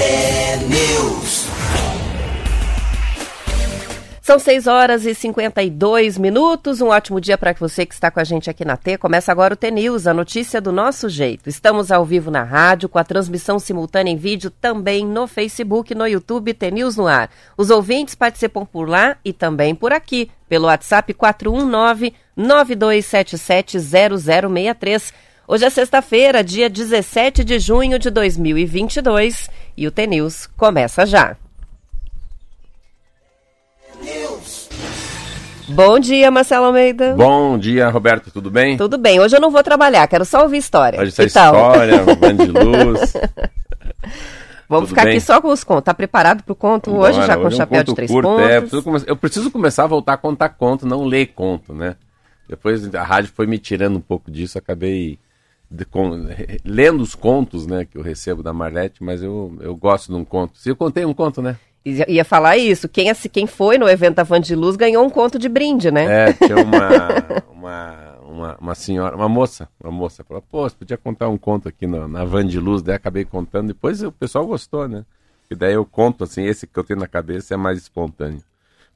T-News. São 6 horas e 52 minutos. Um ótimo dia para você que está com a gente aqui na T. Começa agora o T-News, a notícia do nosso jeito. Estamos ao vivo na rádio, com a transmissão simultânea em vídeo também no Facebook, no YouTube, T-News no ar. Os ouvintes participam por lá e também por aqui, pelo WhatsApp 419 9277 0063. Hoje é sexta-feira, dia 17 de junho de 2022 e o T-News começa já. Bom dia, Marcelo Almeida. Bom dia, Roberto, tudo bem? Tudo bem. Hoje eu não vou trabalhar, quero só ouvir história. Hoje essa história, band de luz. Vamos Tudo ficar bem? aqui só com os contos. Tá preparado para o conto Bora, hoje, já com hoje chapéu é um de três curto, pontos? É, preciso eu preciso começar a voltar a contar conto, não ler conto, né? Depois a rádio foi me tirando um pouco disso, acabei de, com, lendo os contos, né, que eu recebo da Marlete, mas eu, eu gosto de um conto. Se eu contei um conto, né? Ia falar isso. Quem, quem foi no evento da Van de Luz ganhou um conto de brinde, né? É, tinha uma, uma, uma, uma, senhora, uma moça, uma moça falou, pô, você podia contar um conto aqui no, na Van de Luz, daí acabei contando, depois o pessoal gostou, né? E daí eu conto, assim, esse que eu tenho na cabeça é mais espontâneo.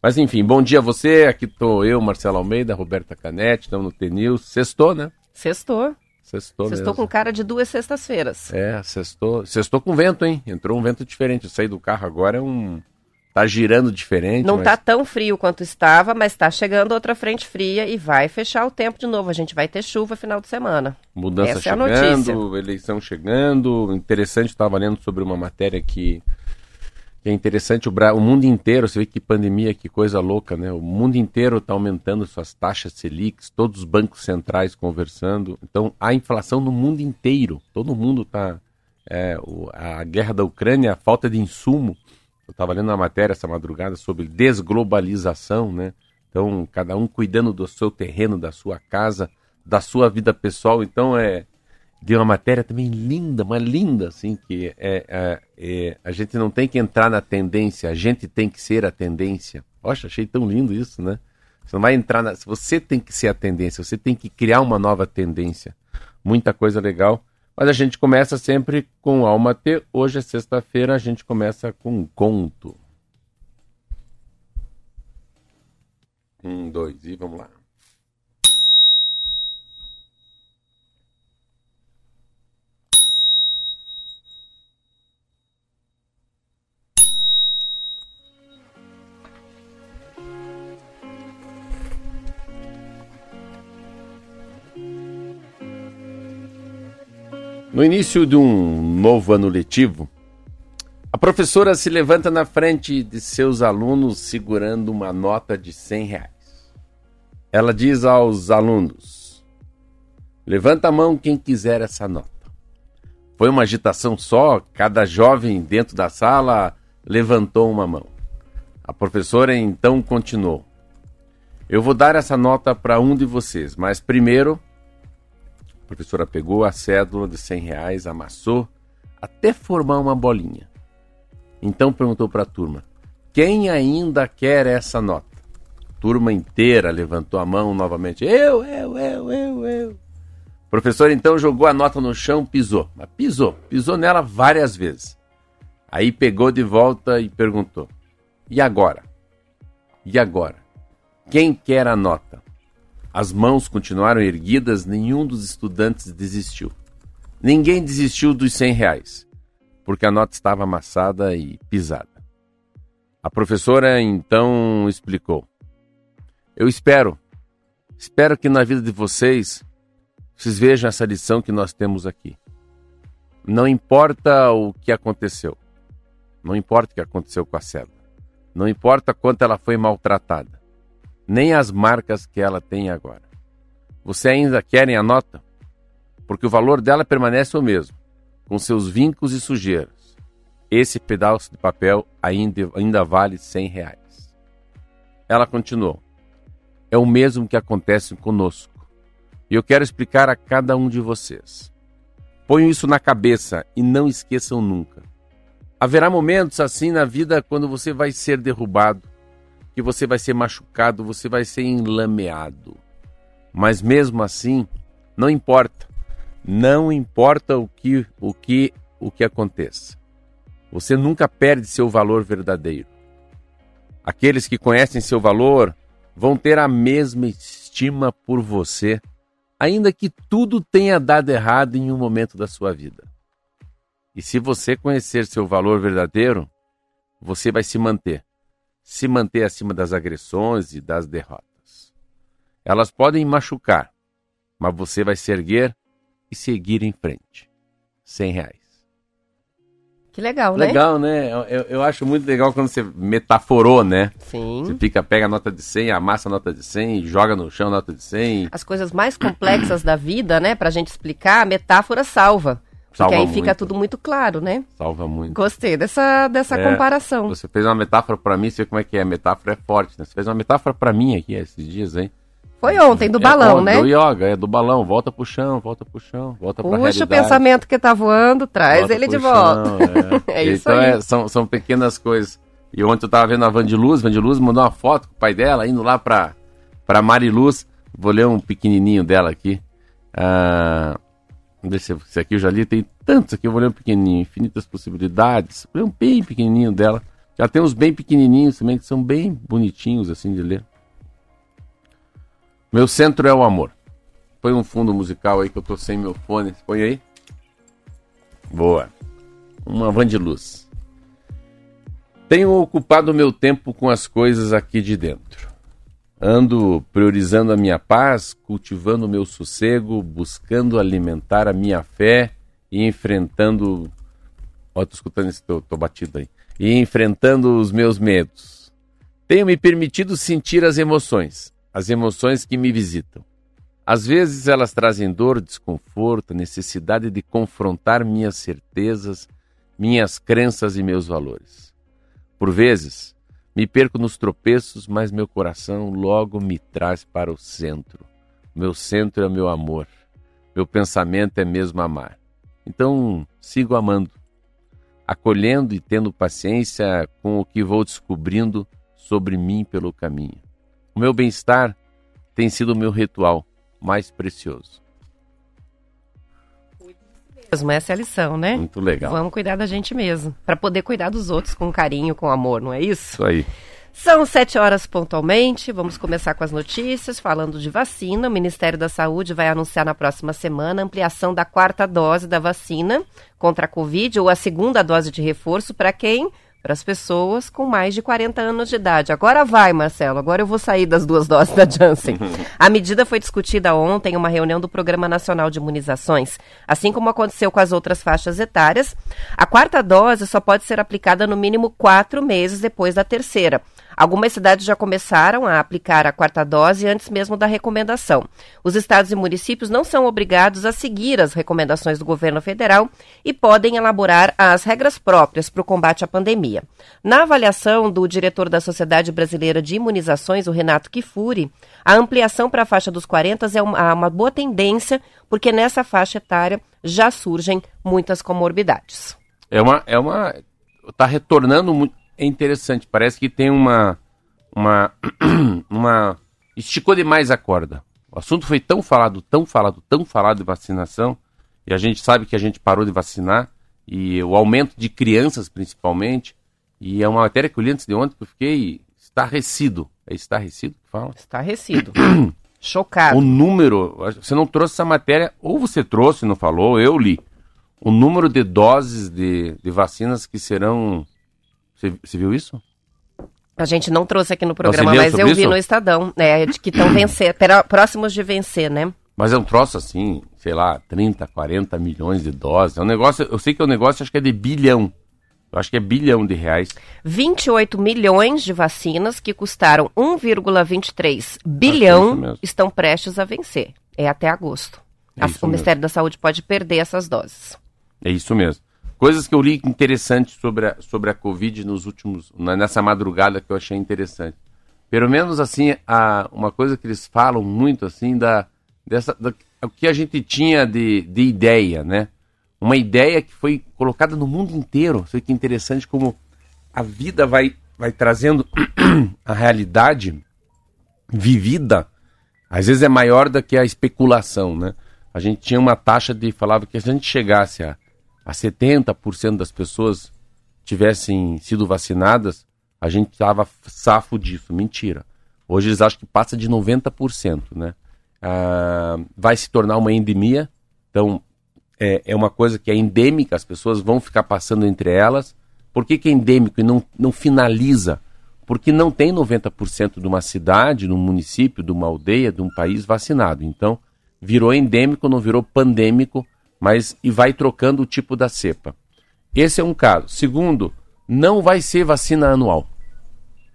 Mas enfim, bom dia a você, aqui tô eu, Marcelo Almeida, Roberta Canete, estamos no TNews, sextou, né? Sextou. Sextou Sextou com cara de duas sextas-feiras. É, sextou. Sextou com vento, hein? Entrou um vento diferente. Eu saí do carro agora, é um. Tá girando diferente. Não mas... tá tão frio quanto estava, mas tá chegando outra frente fria e vai fechar o tempo de novo. A gente vai ter chuva final de semana. Mudança Essa chegando, é a notícia. eleição chegando. Interessante, estava lendo sobre uma matéria que é interessante, o, Bra... o mundo inteiro, você vê que pandemia, que coisa louca, né? O mundo inteiro está aumentando suas taxas Selic, todos os bancos centrais conversando. Então, a inflação no mundo inteiro, todo mundo está... É, a guerra da Ucrânia, a falta de insumo. Eu estava lendo uma matéria essa madrugada sobre desglobalização, né? Então, cada um cuidando do seu terreno, da sua casa, da sua vida pessoal. Então, é, de uma matéria também linda, uma linda, assim, que é, é, é, a gente não tem que entrar na tendência, a gente tem que ser a tendência. Poxa, achei tão lindo isso, né? Você não vai entrar na. Você tem que ser a tendência, você tem que criar uma nova tendência. Muita coisa legal. Mas a gente começa sempre com Alma T. Hoje é sexta-feira, a gente começa com um conto. Um, dois, e vamos lá. No início de um novo ano letivo, a professora se levanta na frente de seus alunos segurando uma nota de 100 reais. Ela diz aos alunos: Levanta a mão quem quiser essa nota. Foi uma agitação só, cada jovem dentro da sala levantou uma mão. A professora então continuou: Eu vou dar essa nota para um de vocês, mas primeiro a professora pegou a cédula de 100 reais, amassou, até formar uma bolinha. Então perguntou para a turma: quem ainda quer essa nota? A turma inteira levantou a mão novamente: eu, eu, eu, eu, eu. O professor então jogou a nota no chão, pisou. Mas pisou, pisou nela várias vezes. Aí pegou de volta e perguntou: e agora? E agora? Quem quer a nota? As mãos continuaram erguidas, nenhum dos estudantes desistiu. Ninguém desistiu dos 100 reais, porque a nota estava amassada e pisada. A professora então explicou: Eu espero, espero que na vida de vocês, vocês vejam essa lição que nós temos aqui. Não importa o que aconteceu, não importa o que aconteceu com a célula, não importa quanto ela foi maltratada nem as marcas que ela tem agora. Você ainda querem a nota? Porque o valor dela permanece o mesmo, com seus vincos e sujeiras. Esse pedaço de papel ainda, ainda vale 100 reais. Ela continuou. É o mesmo que acontece conosco. E eu quero explicar a cada um de vocês. Ponham isso na cabeça e não esqueçam nunca. Haverá momentos assim na vida quando você vai ser derrubado, que você vai ser machucado, você vai ser enlameado. Mas mesmo assim, não importa. Não importa o que o que o que aconteça. você nunca perde seu valor verdadeiro. Aqueles que conhecem seu valor vão ter a mesma estima por você, ainda que tudo tenha dado errado em um momento da sua vida. E se você conhecer seu valor verdadeiro, você vai se manter. Se manter acima das agressões e das derrotas. Elas podem machucar, mas você vai se erguer e seguir em frente. 100 reais. Que legal, né? Legal, né? Eu, eu acho muito legal quando você metaforou, né? Sim. Você fica, pega a nota de 100, amassa a nota de 100, joga no chão a nota de 100. As coisas mais complexas da vida, né? Pra gente explicar, a metáfora salva. Porque Salva aí fica muito. tudo muito claro, né? Salva muito. Gostei dessa, dessa É, comparação. Você fez uma metáfora pra mim, vê como é que é. A metáfora é forte, né? Você fez uma metáfora pra mim aqui esses dias, hein? Foi ontem, do É, balão, ó, né? Do yoga, é do balão. Volta pro chão, volta pro chão, volta pra Puxa o realidade. pensamento que tá voando, traz volta ele de volta. chão, é. É isso então aí. é, são, são pequenas coisas. E ontem eu tava vendo a Vandiluz, Vandiluz mandou uma foto com o pai dela, indo lá pra, pra Mariluz. Vou ler um pequenininho dela aqui. Ah, deixa esse aqui eu já li, tem tantos aqui, eu vou ler um pequenininho. Infinitas possibilidades. Vou ler um bem pequenininho dela. Já tem uns bem pequenininhos também, que são bem bonitinhos assim de ler. Meu centro é o amor. Põe um fundo musical aí que eu tô sem meu fone. Põe aí. Boa. Uma van de luz. Tenho ocupado meu tempo com as coisas aqui de dentro. Ando priorizando a minha paz, cultivando o meu sossego, buscando alimentar a minha fé e enfrentando. Ó, tô escutando isso, tô, tô batido aí. E enfrentando os meus medos. Tenho me permitido sentir as emoções, as emoções que me visitam. Às vezes elas trazem dor, desconforto, necessidade de confrontar minhas certezas, minhas crenças e meus valores. Por vezes, me perco nos tropeços, mas meu coração logo me traz para o centro. Meu centro é meu amor. Meu pensamento é mesmo amar. Então, sigo amando, acolhendo e tendo paciência com o que vou descobrindo sobre mim pelo caminho. O meu bem-estar tem sido o meu ritual mais precioso. Mesmo, essa é a lição, né? Muito legal. Vamos cuidar da gente mesmo. Pra poder cuidar dos outros com carinho, com amor, não é isso? Isso aí. São sete horas pontualmente. Vamos começar com as notícias. Falando de vacina, o Ministério da Saúde vai anunciar na próxima semana a ampliação da quarta dose da vacina contra a Covid ou a segunda dose de reforço para quem? Para as pessoas com mais de 40 anos de idade. Agora vai, Marcelo. Agora eu vou sair das duas doses da Janssen. A medida foi discutida ontem em uma reunião do Programa Nacional de Imunizações. Assim como aconteceu com as outras faixas etárias, a quarta dose só pode ser aplicada no mínimo quatro meses depois da terceira. Algumas cidades já começaram a aplicar a quarta dose antes mesmo da recomendação. Os estados e municípios não são obrigados a seguir as recomendações do governo federal e podem elaborar as regras próprias para o combate à pandemia. Na avaliação do diretor da Sociedade Brasileira de Imunizações, o Renato Kifuri, a ampliação para a faixa dos 40 é uma, uma boa tendência, porque nessa faixa etária já surgem muitas comorbidades. É uma. É uma. Tá retornando muito. É interessante. Parece que tem uma. Uma. uma esticou demais a corda. O assunto foi tão falado, tão falado, tão falado de vacinação. E a gente sabe que a gente parou de vacinar. E o aumento de crianças, principalmente. E é uma matéria que eu li antes de ontem que eu fiquei estarrecido. É estarrecido que fala? Estarrecido. Chocado. O número, você não trouxe essa matéria, ou você trouxe, não falou, eu li. O número de doses de, de vacinas que serão. Você, você viu isso? A gente não trouxe aqui no programa, mas eu vi isso? no Estadão, né, de que estão vencer, próximos de vencer, né? Mas é um troço assim, sei lá, 30, 40 milhões de doses. É um negócio, eu sei que é um negócio, acho que é de bilhão. Eu acho que é bilhão de reais. 28 milhões de vacinas que custaram 1,23 isso bilhão mesmo. estão prestes a vencer. É até agosto. É o Ministério da Saúde pode perder essas doses. É isso mesmo. Coisas que eu li interessantes sobre a, sobre a Covid nos últimos. nessa madrugada que eu achei interessante. Pelo menos assim, a, uma coisa que eles falam muito assim da. Dessa, da o que a gente tinha de, de ideia, né? Uma ideia que foi colocada no mundo inteiro. Isso que interessante como a vida vai, vai trazendo a realidade vivida, às vezes é maior do que a especulação, né? A gente tinha uma taxa de, falava que se a gente chegasse a, a 70% das pessoas tivessem sido vacinadas, a gente estava safo disso. Mentira. Hoje eles acham que passa de 90%, né? Ah, vai se tornar uma endemia, então é, é, uma coisa que é endêmica, as pessoas vão ficar passando entre elas. Por que, que é endêmico e não, não finaliza? Porque não tem 90% de uma cidade, de um município, de uma aldeia, de um país vacinado. Então, virou endêmico, não virou pandêmico, mas e vai trocando o tipo da cepa. Esse é um caso. Segundo, não vai ser vacina anual.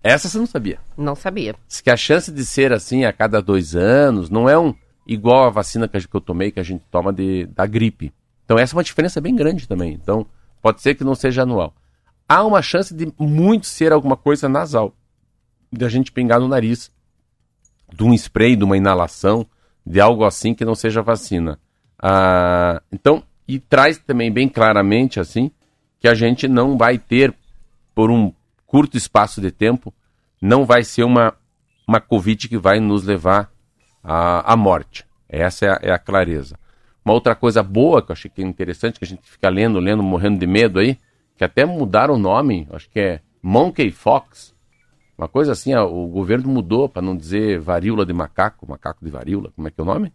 Essa você não sabia? Não sabia. Que a chance de ser assim a cada dois anos não é um igual a vacina que eu tomei, que a gente toma de, da gripe. Então essa é uma diferença bem grande também. Então pode ser que não seja anual. Há uma chance de muito ser alguma coisa nasal, de a gente pingar no nariz, de um spray, de uma inalação, de algo assim que não seja vacina. Ah, então, e traz também bem claramente assim que a gente não vai ter por um curto espaço de tempo, não vai ser uma, uma Covid que vai nos levar à, à morte. Essa é a, é a clareza. Uma outra coisa boa que eu achei que é interessante, que a gente fica lendo, lendo, morrendo de medo aí, que até mudaram o nome, acho que é Monkey Fox. Uma coisa assim, o governo mudou para não dizer varíola de macaco, macaco de varíola, como é que é o nome?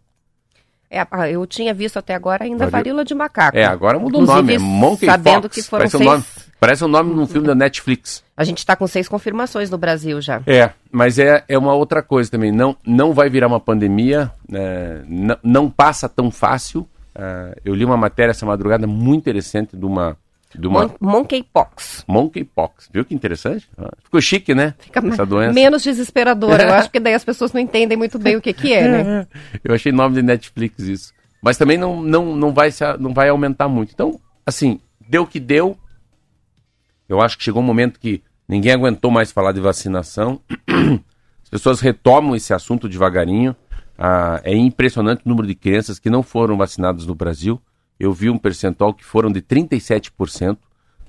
É, ah, eu tinha visto até agora ainda Varíola, de macaco. É, agora mudou o nome, é Monkey sabendo Fox. que foram parece seis... Um nome, parece um nome de um filme da Netflix. A gente está com seis confirmações no Brasil já. É, mas é, é uma outra coisa também. Não, não vai virar uma pandemia, é, não, não passa tão fácil. É, eu li uma matéria essa madrugada muito interessante de uma de uma... Mon monkeypox. Monkeypox. Viu que interessante? Ah, ficou chique, né? Fica Essa doença. menos desesperador. Eu acho que daí as pessoas não entendem muito bem o que, que é, né? Eu achei nome de Netflix isso. Mas também não, não, não, vai, se, não vai aumentar muito. Então, assim, deu o que deu. Eu acho que chegou um momento que ninguém aguentou mais falar de vacinação. As pessoas retomam esse assunto devagarinho. Ah, é impressionante o número de crianças que não foram vacinadas no Brasil eu vi um percentual que foram de 37%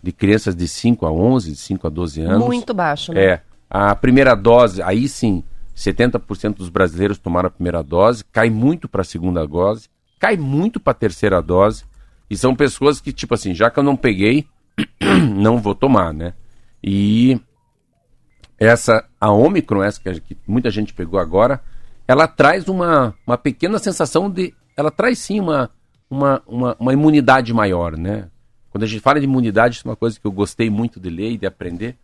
de crianças de 5 a 11, de 5 a 12 anos. Muito baixo, né? É. A primeira dose, aí sim, 70% dos brasileiros tomaram a primeira dose, cai muito para a segunda dose, cai muito para a terceira dose. E são pessoas que, tipo assim, já que eu não peguei, não vou tomar, né? E essa, a Omicron, essa que muita gente pegou agora, ela traz uma, uma pequena sensação de. Ela traz sim uma, uma, uma, uma imunidade maior, né? Quando a gente fala de imunidade, isso é uma coisa que eu gostei muito de ler e de aprender.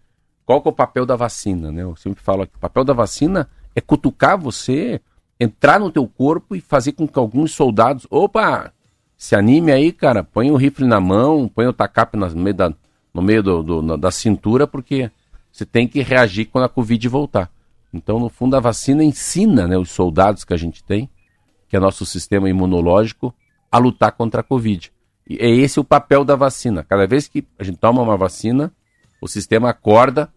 Qual que é o papel da vacina, né? Eu sempre falo que o papel da vacina é cutucar você, entrar no teu corpo e fazer com que alguns soldados, opa, se anime aí, cara, põe o rifle na mão, põe o tacape no meio da, no meio do, do, da cintura, porque você tem que reagir quando a Covid voltar. Então, no fundo, a vacina ensina né, os soldados que a gente tem, que é nosso sistema imunológico, a lutar contra a Covid. E é esse o papel da vacina. Cada vez que a gente toma uma vacina, o sistema acorda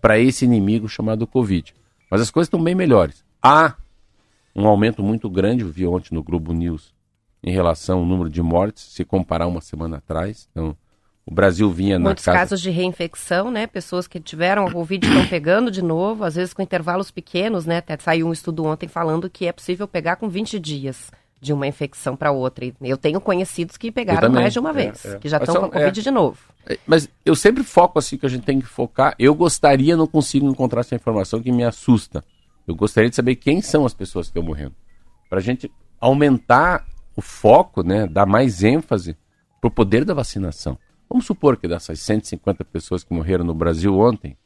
para esse inimigo chamado Covid. Mas as coisas estão bem melhores. Há um aumento muito grande, eu vi ontem no Globo News, em relação ao número de mortes, se comparar uma semana atrás. Então, o Brasil vinha Muitos na casa... casos de reinfecção, né? Pessoas que tiveram a Covid estão pegando de novo, às vezes com intervalos pequenos, né? Até saiu um estudo ontem falando que é possível pegar com 20 dias de uma infecção para outra. Eu tenho conhecidos que pegaram mais de uma é, vez, é, que já estão com a Covid é. de novo. É, mas eu sempre foco assim que a gente tem que focar. Eu gostaria, não consigo encontrar essa informação que me assusta. Eu gostaria de saber quem são as pessoas que estão morrendo. Para a gente aumentar o foco, né, dar mais ênfase para o poder da vacinação. Vamos supor que dessas 150 pessoas que morreram no Brasil ontem,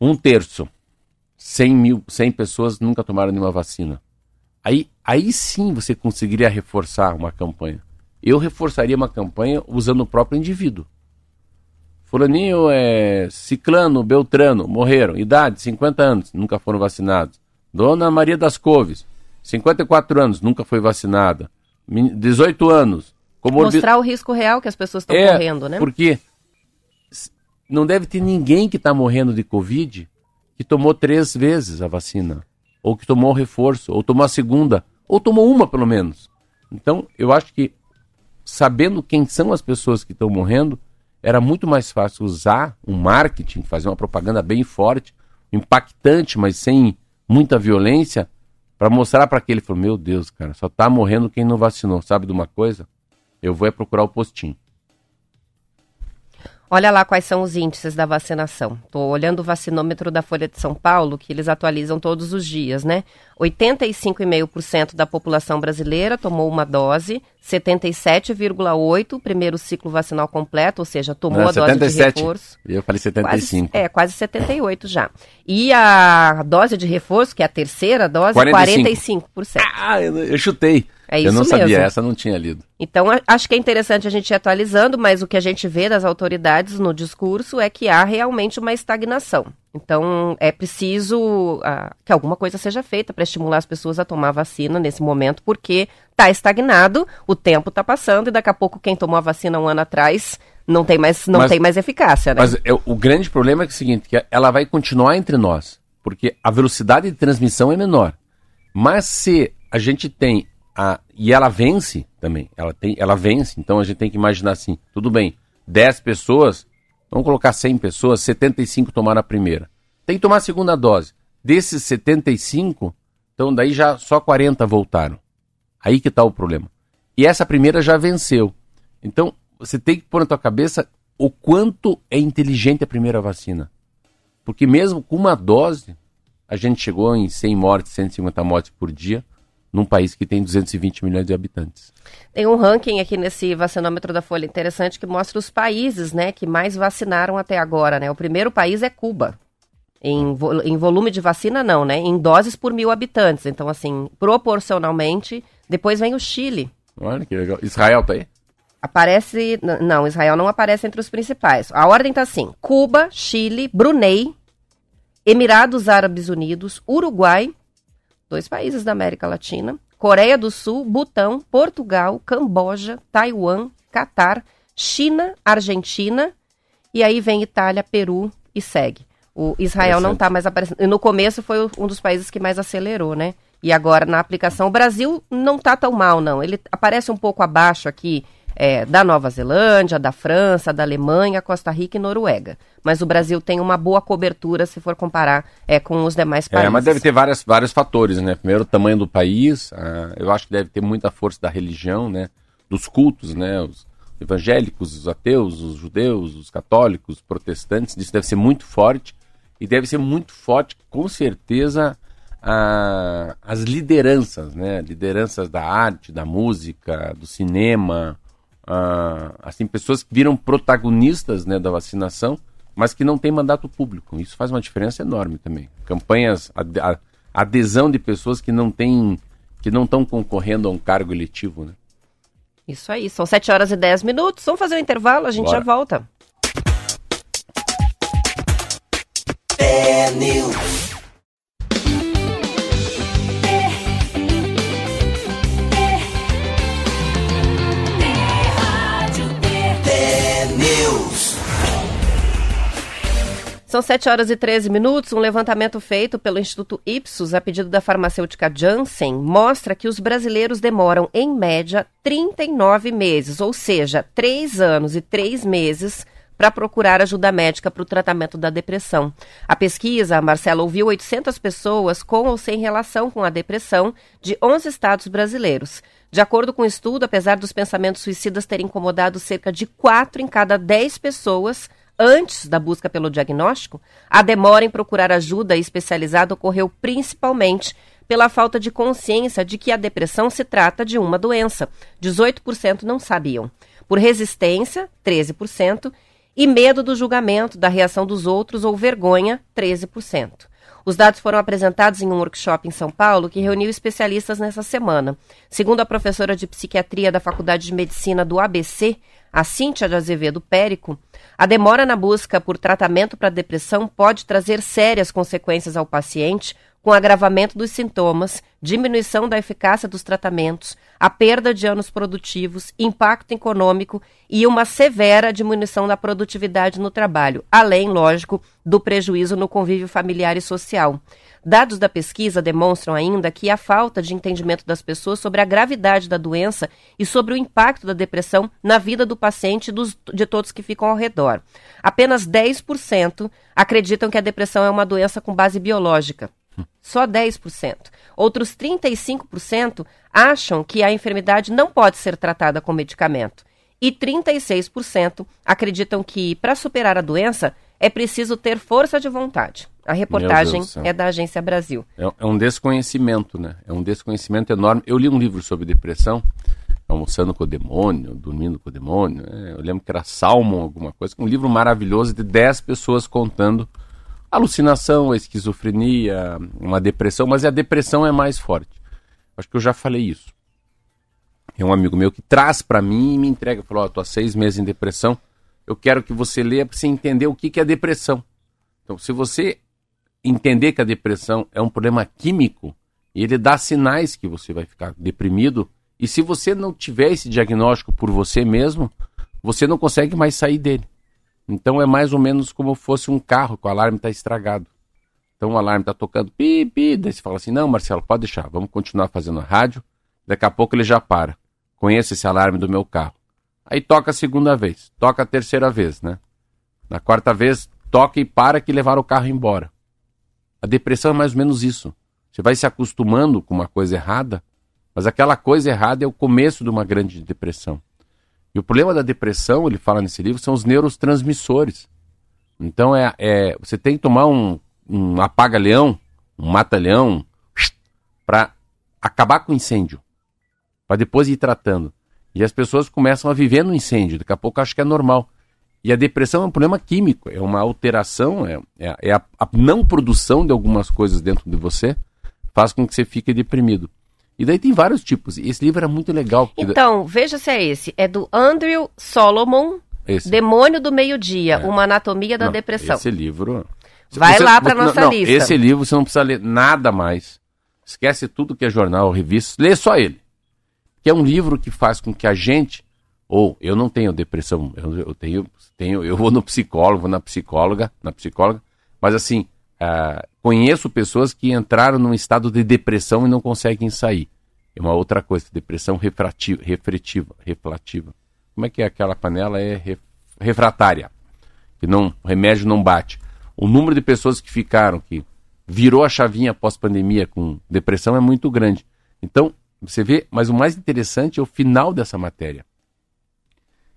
um terço, 100 mil, 100 pessoas nunca tomaram nenhuma vacina. Aí, aí sim você conseguiria reforçar uma campanha. Eu reforçaria uma campanha usando o próprio indivíduo. Fulaninho é ciclano, beltrano, morreram. Idade, 50 anos, nunca foram vacinados. Dona Maria das Coves, 54 anos, nunca foi vacinada. 18 anos. Mostrar o risco real que as pessoas estão é, correndo, né? Porque não deve ter ninguém que está morrendo de Covid que tomou três vezes a vacina ou que tomou reforço, ou tomou a segunda, ou tomou uma pelo menos. Então, eu acho que sabendo quem são as pessoas que estão morrendo, era muito mais fácil usar um marketing, fazer uma propaganda bem forte, impactante, mas sem muita violência, para mostrar para aquele, falou, meu Deus, cara, só está morrendo quem não vacinou. Sabe de uma coisa? Eu vou é procurar o postinho. Olha lá quais são os índices da vacinação. Estou olhando o vacinômetro da Folha de São Paulo, que eles atualizam todos os dias, né? 85,5% da população brasileira tomou uma dose, 77,8% primeiro ciclo vacinal completo, ou seja, tomou Não, a 77. dose de reforço. Eu falei 75. Quase, é, quase 78 já. E a dose de reforço, que é a terceira dose, 45%. 45%. Ah, eu, eu chutei. É isso Eu não mesmo. sabia, essa não tinha lido. Então, acho que é interessante a gente ir atualizando, mas o que a gente vê das autoridades no discurso é que há realmente uma estagnação. Então, é preciso uh, que alguma coisa seja feita para estimular as pessoas a tomar a vacina nesse momento, porque está estagnado, o tempo está passando e daqui a pouco quem tomou a vacina um ano atrás não tem mais, não mas, tem mais eficácia, né? Mas é, o grande problema é, é o seguinte, que ela vai continuar entre nós, porque a velocidade de transmissão é menor. Mas se a gente tem a, e ela vence também, ela, tem, ela vence, então a gente tem que imaginar assim, tudo bem, 10 pessoas Vamos colocar 100 pessoas, 75 tomaram a primeira. Tem que tomar a segunda dose. Desses 75, então daí já só 40 voltaram. Aí que está o problema. E essa primeira já venceu. Então, você tem que pôr na tua cabeça o quanto é inteligente a primeira vacina. Porque mesmo com uma dose, a gente chegou em 100 mortes, 150 mortes por dia num país que tem 220 milhões de habitantes. Tem um ranking aqui nesse vacinômetro da Folha interessante que mostra os países né, que mais vacinaram até agora. Né? O primeiro país é Cuba. Em, vo em volume de vacina, não, né? Em doses por mil habitantes. Então, assim, proporcionalmente, depois vem o Chile. Olha que legal. Israel tá aí? Aparece. Não, Israel não aparece entre os principais. A ordem tá assim: Cuba, Chile, Brunei, Emirados Árabes Unidos, Uruguai, dois países da América Latina, Coreia do Sul, Butão, Portugal, Camboja, Taiwan, Catar, China, Argentina, e aí vem Itália, Peru e segue. O Israel não está mais aparecendo. No começo foi um dos países que mais acelerou, né? E agora na aplicação, o Brasil não está tão mal, não. Ele aparece um pouco abaixo aqui é, da Nova Zelândia, da França, da Alemanha, Costa Rica e Noruega. Mas o Brasil tem uma boa cobertura se for comparar é, com os demais países. É, mas deve ter várias, vários fatores, né? Primeiro, o tamanho do país, uh, eu acho que deve ter muita força da religião, né? Dos cultos, né? Os evangélicos, os ateus, os judeus, os católicos, os protestantes, isso deve ser muito forte. E deve ser muito forte, com certeza, uh, as lideranças, né? Lideranças da arte, da música, do cinema, ah, assim, pessoas que viram protagonistas né, da vacinação, mas que não têm mandato público. Isso faz uma diferença enorme também. Campanhas, a, a adesão de pessoas que não têm, que não estão concorrendo a um cargo eletivo, né? Isso aí, são 7 horas e 10 minutos. Vamos fazer um intervalo, a gente Bora. já volta. É São 7 horas e 13 minutos. Um levantamento feito pelo Instituto Ipsos, a pedido da farmacêutica Janssen, mostra que os brasileiros demoram, em média, 39 meses, ou seja, 3 anos e 3 meses para procurar ajuda médica para o tratamento da depressão. A pesquisa, Marcela, ouviu 800 pessoas com ou sem relação com a depressão de 11 estados brasileiros. De acordo com o estudo, apesar dos pensamentos suicidas terem incomodado cerca de 4 em cada 10 pessoas, antes da busca pelo diagnóstico, a demora em procurar ajuda especializada ocorreu principalmente pela falta de consciência de que a depressão se trata de uma doença. 18% não sabiam. Por resistência, 13%, e medo do julgamento, da reação dos outros ou vergonha, 13%. Os dados foram apresentados em um workshop em São Paulo que reuniu especialistas nessa semana. Segundo a professora de psiquiatria da Faculdade de Medicina do ABC, a Cíntia de Azevedo Périco, a demora na busca por tratamento para depressão pode trazer sérias consequências ao paciente, com agravamento dos sintomas, diminuição da eficácia dos tratamentos, a perda de anos produtivos, impacto econômico e uma severa diminuição da produtividade no trabalho, além, lógico, do prejuízo no convívio familiar e social. Dados da pesquisa demonstram ainda que a falta de entendimento das pessoas sobre a gravidade da doença e sobre o impacto da depressão na vida do paciente e dos, de todos que ficam ao redor. Apenas 10% acreditam que a depressão é uma doença com base biológica. Só 10%. Outros 35% acham que a enfermidade não pode ser tratada com medicamento. e 36% acreditam que para superar a doença é preciso ter força de vontade. A reportagem é da Agência Brasil. É, é, um desconhecimento, né? É um desconhecimento enorme. Eu li um livro sobre depressão, Almoçando com o Demônio, Dormindo com o Demônio. É, eu lembro que era Salmon, alguma coisa. Um livro maravilhoso de 10 pessoas contando alucinação, esquizofrenia, uma depressão, mas a depressão é mais forte. Acho que eu já falei isso. É um amigo meu que traz para mim e me entrega, falou: "Ó, tô há seis meses em depressão. Eu quero que você leia para você entender o que, que é depressão." Então, se você entender que a depressão é um problema químico ele dá sinais que você vai ficar deprimido, e se você não tiver esse diagnóstico por você mesmo, você não consegue mais sair dele. Então é mais ou menos como fosse um carro que o alarme está estragado. Então o alarme está tocando pi, pi, daí você fala assim, não Marcelo, pode deixar, vamos continuar fazendo a rádio, daqui a pouco ele já para. Conheço esse alarme do meu carro. Aí toca a segunda vez, toca a terceira vez, né? Na quarta vez, toca e para que levar o carro embora. A depressão é mais ou menos isso. Você vai se acostumando com uma coisa errada, mas aquela coisa errada é o começo de uma grande depressão. E o problema da depressão, ele fala nesse livro, são os neurotransmissores. Então é, é você tem que tomar um, um apaga-leão, um mata-leão, para acabar com o incêndio, para depois ir tratando. E as pessoas começam a viver no incêndio, daqui a pouco acho que é normal. E a depressão é um problema químico, é uma alteração, é, é, é a, a não produção de algumas coisas dentro de você, faz com que você fique deprimido. E daí tem vários tipos. E esse livro era muito legal. Então, veja se é esse. É do Andrew Solomon, esse. Demônio do Meio-Dia, é. Uma Anatomia da não, Depressão. Esse livro... Vai você, lá para nossa não, lista. Esse livro você não precisa ler nada mais. Esquece tudo que é jornal, revista. Lê só ele. Que é um livro que faz com que a gente... Ou, eu não tenho depressão, eu, eu tenho, tenho... Eu vou no psicólogo, vou na psicóloga, na psicóloga. Mas assim, uh, conheço pessoas que entraram num estado de depressão e não conseguem sair. É uma outra coisa, depressão refrativa, refletiva, reflativa. Como é que é aquela panela? É ref, refratária, que não, o remédio não bate. O número de pessoas que ficaram, que virou a chavinha pós-pandemia com depressão é muito grande. Então, você vê, mas o mais interessante é o final dessa matéria.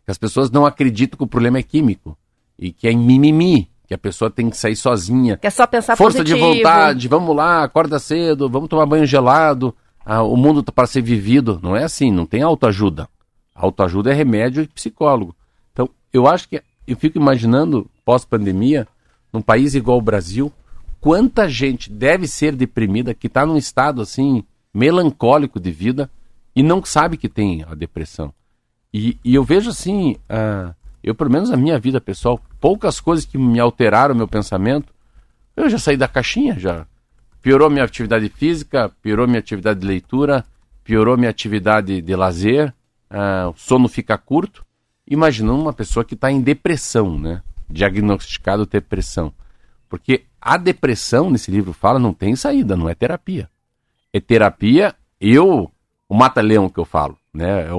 As pessoas não acreditam que o problema é químico e que é mimimi, que a pessoa tem que sair sozinha. Que é só pensar Força positivo. de vontade, vamos lá, acorda cedo, vamos tomar banho gelado ah, o mundo está para ser vivido. Não é assim, não tem autoajuda. Autoajuda é remédio e psicólogo. Então, eu acho que eu fico imaginando, pós-pandemia, num país igual o Brasil, quanta gente deve ser deprimida, que está num estado assim, melancólico de vida e não sabe que tem a depressão. E, e eu vejo assim, uh, eu pelo menos na minha vida pessoal, poucas coisas que me alteraram meu pensamento, eu já saí da caixinha, já piorou minha atividade física, piorou minha atividade de leitura, piorou minha atividade de lazer, uh, o sono fica curto. Imaginando uma pessoa que está em depressão, né? Diagnosticado depressão. Porque a depressão, nesse livro fala, não tem saída, não é terapia. É terapia, eu, o mata-leão que eu falo, né? É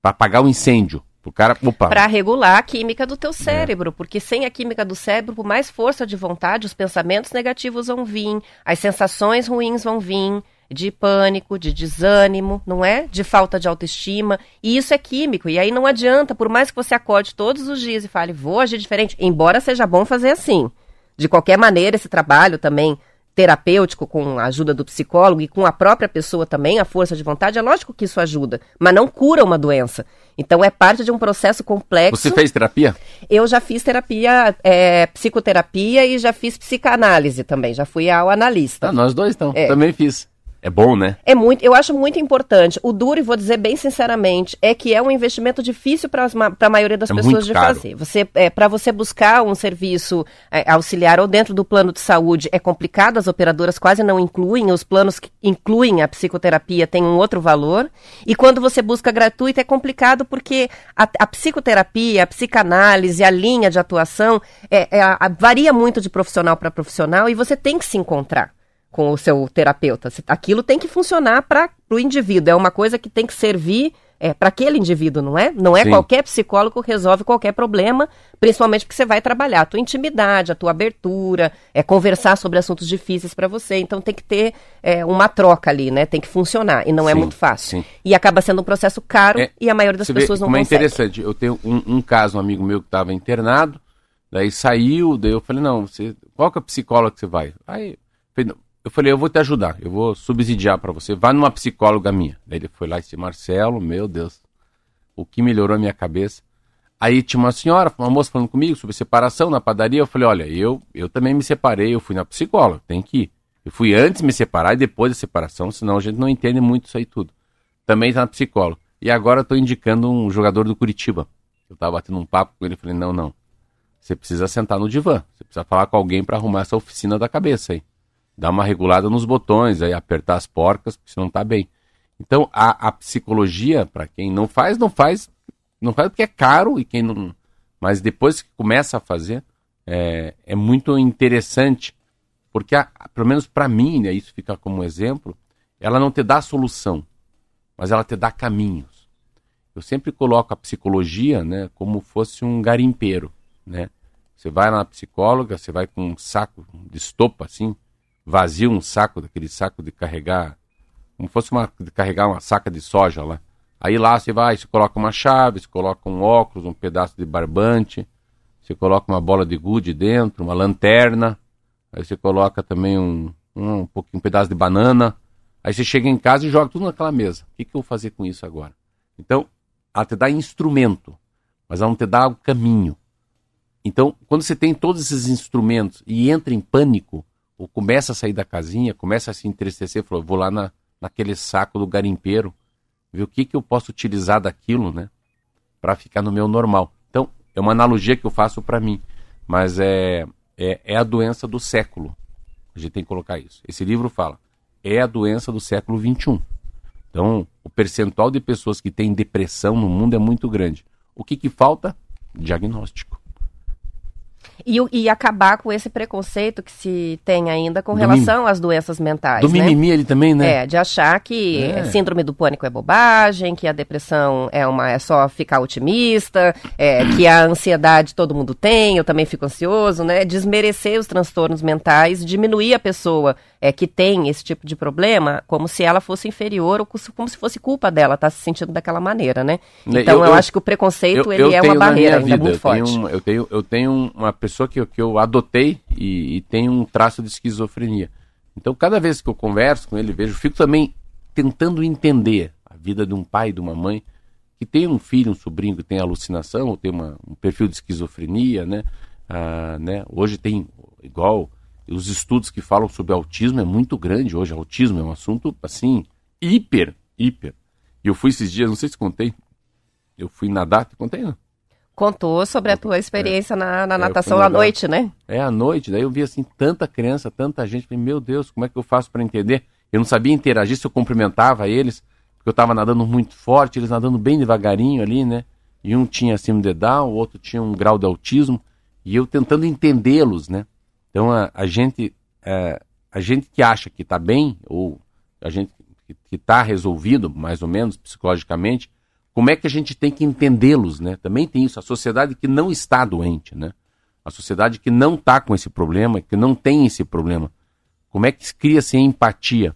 para apagar o incêndio. O cara, para regular a química do teu cérebro, é. porque sem a química do cérebro, por mais força de vontade, os pensamentos negativos vão vir, as sensações ruins vão vir, de pânico, de desânimo, não é? De falta de autoestima, e isso é químico. E aí não adianta, por mais que você acorde todos os dias e fale, vou agir diferente, embora seja bom fazer assim. De qualquer maneira, esse trabalho também terapêutico com a ajuda do psicólogo e com a própria pessoa também, a força de vontade, é lógico que isso ajuda, mas não cura uma doença. Então é parte de um processo complexo. Você fez terapia? Eu já fiz terapia, é, psicoterapia e já fiz psicanálise também, já fui ao analista. Ah, nós dois então, é. também fiz. É bom, né? É muito, eu acho muito importante. O duro, e vou dizer bem sinceramente, é que é um investimento difícil para a maioria das é pessoas de caro. fazer. Você, é, para você buscar um serviço é, auxiliar ou dentro do plano de saúde é complicado, as operadoras quase não incluem, os planos que incluem a psicoterapia têm um outro valor. E quando você busca gratuito é complicado porque a, a psicoterapia, a psicanálise, a linha de atuação é, é a, varia muito de profissional para profissional e você tem que se encontrar com o seu terapeuta. Aquilo tem que funcionar para o indivíduo. É uma coisa que tem que servir é, para aquele indivíduo, não é? Não é Sim. qualquer psicólogo que resolve qualquer problema, principalmente porque você vai trabalhar a tua intimidade, a tua abertura, é conversar sobre assuntos difíceis para você. Então tem que ter é, uma troca ali, né? Tem que funcionar e não é Sim. é muito fácil. Sim. E acaba sendo um processo caro é, e a maioria das pessoas não consegue. É interessante. Eu tenho um, um caso, um amigo meu que estava internado, daí saiu, daí eu falei não, você, qual que é a psicóloga que você vai? Aí eu falei, eu vou te ajudar, eu vou subsidiar para você. Vá numa psicóloga minha. Daí ele foi lá esse Marcelo, meu Deus, o que melhorou a minha cabeça. Aí tinha uma senhora, uma moça falando comigo sobre separação na padaria. Eu falei, olha, eu, eu também me separei, eu fui na psicóloga, tem que ir. Eu fui antes me separar e depois da separação, senão a gente não entende muito isso aí tudo. Também está na psicóloga. E agora estou indicando um jogador do Curitiba. Eu estava batendo um papo com ele, falei, não, não. Você precisa sentar no divã. Você precisa falar com alguém para arrumar essa oficina da cabeça aí dar uma regulada nos botões, aí apertar as porcas, porque senão tá bem. Então, a, a psicologia, para quem não faz, não faz, não faz porque é caro e quem não. Mas depois que começa a fazer, é, é muito interessante, porque, a, pelo menos para mim, né, isso fica como exemplo, ela não te dá solução, mas ela te dá caminhos. Eu sempre coloco a psicologia né, como fosse um garimpeiro. Né? Você vai na psicóloga, você vai com um saco de estopa assim, vazio um saco, daquele saco de carregar, como fosse uma, de carregar uma saca de soja lá. Aí lá você vai, você coloca uma chave, você coloca um óculos, um pedaço de barbante, você coloca uma bola de gude dentro, uma lanterna, aí você coloca também um, um, um pouquinho, um pedaço de banana, aí você chega em casa e joga tudo naquela mesa. O que, que eu vou fazer com isso agora? Então, ela te dá instrumento, mas ela não te dá o caminho. Então, quando você tem todos esses instrumentos e entra em pânico, ou começa a sair da casinha, começa a se entristecer, falou, vou lá na, naquele saco do garimpeiro, ver o que, que eu posso utilizar daquilo, né, para ficar no meu normal. Então, é uma analogia que eu faço para mim, mas é, é, é a doença do século. A gente tem que colocar isso. Esse livro fala, é a doença do século 21. Então, o percentual de pessoas que têm depressão no mundo é muito grande. O que, que falta? Diagnóstico. E, e, acabar com esse preconceito que se tem ainda com do relação às doenças mentais. Do né? mimimi ele também, né? É, de achar que é. síndrome do pânico é bobagem, que a depressão é, uma, é só ficar otimista, é, que a ansiedade todo mundo tem, eu também fico ansioso, né? Desmerecer os transtornos mentais, diminuir a pessoa é, que tem esse tipo de problema como se ela fosse inferior ou como se fosse culpa dela estar tá se sentindo daquela maneira, né? Então eu, eu, eu acho que o preconceito eu, ele é uma barreira ainda vida, muito forte. Tenho, eu, tenho, eu tenho uma pessoa que, que eu adotei e, e tem um traço de esquizofrenia. Então cada vez que eu converso com ele, vejo, fico também tentando entender a vida de um pai e de uma mãe que tem um filho, um sobrinho que tem alucinação ou tem uma, um perfil de esquizofrenia, né? Ah, né? Hoje tem igual os estudos que falam sobre autismo é muito grande hoje. Autismo é um assunto, assim, hiper, hiper. E eu fui esses dias, não sei se contei, eu fui nadar, te contei, não? Contou sobre a tua experiência é, na, na é, natação à noite, né? É, à noite. Daí eu vi, assim, tanta criança, tanta gente. Falei, meu Deus, como é que eu faço para entender? Eu não sabia interagir se eu cumprimentava eles, porque eu estava nadando muito forte, eles nadando bem devagarinho ali, né? E um tinha síndrome de Down, o outro tinha um grau de autismo. E eu tentando entendê-los, né? Então a, a gente é, a gente que acha que está bem ou a gente que está resolvido mais ou menos psicologicamente, como é que a gente tem que entendê-los, né? Também tem isso, a sociedade que não está doente, né? A sociedade que não está com esse problema, que não tem esse problema. Como é que cria-se empatia?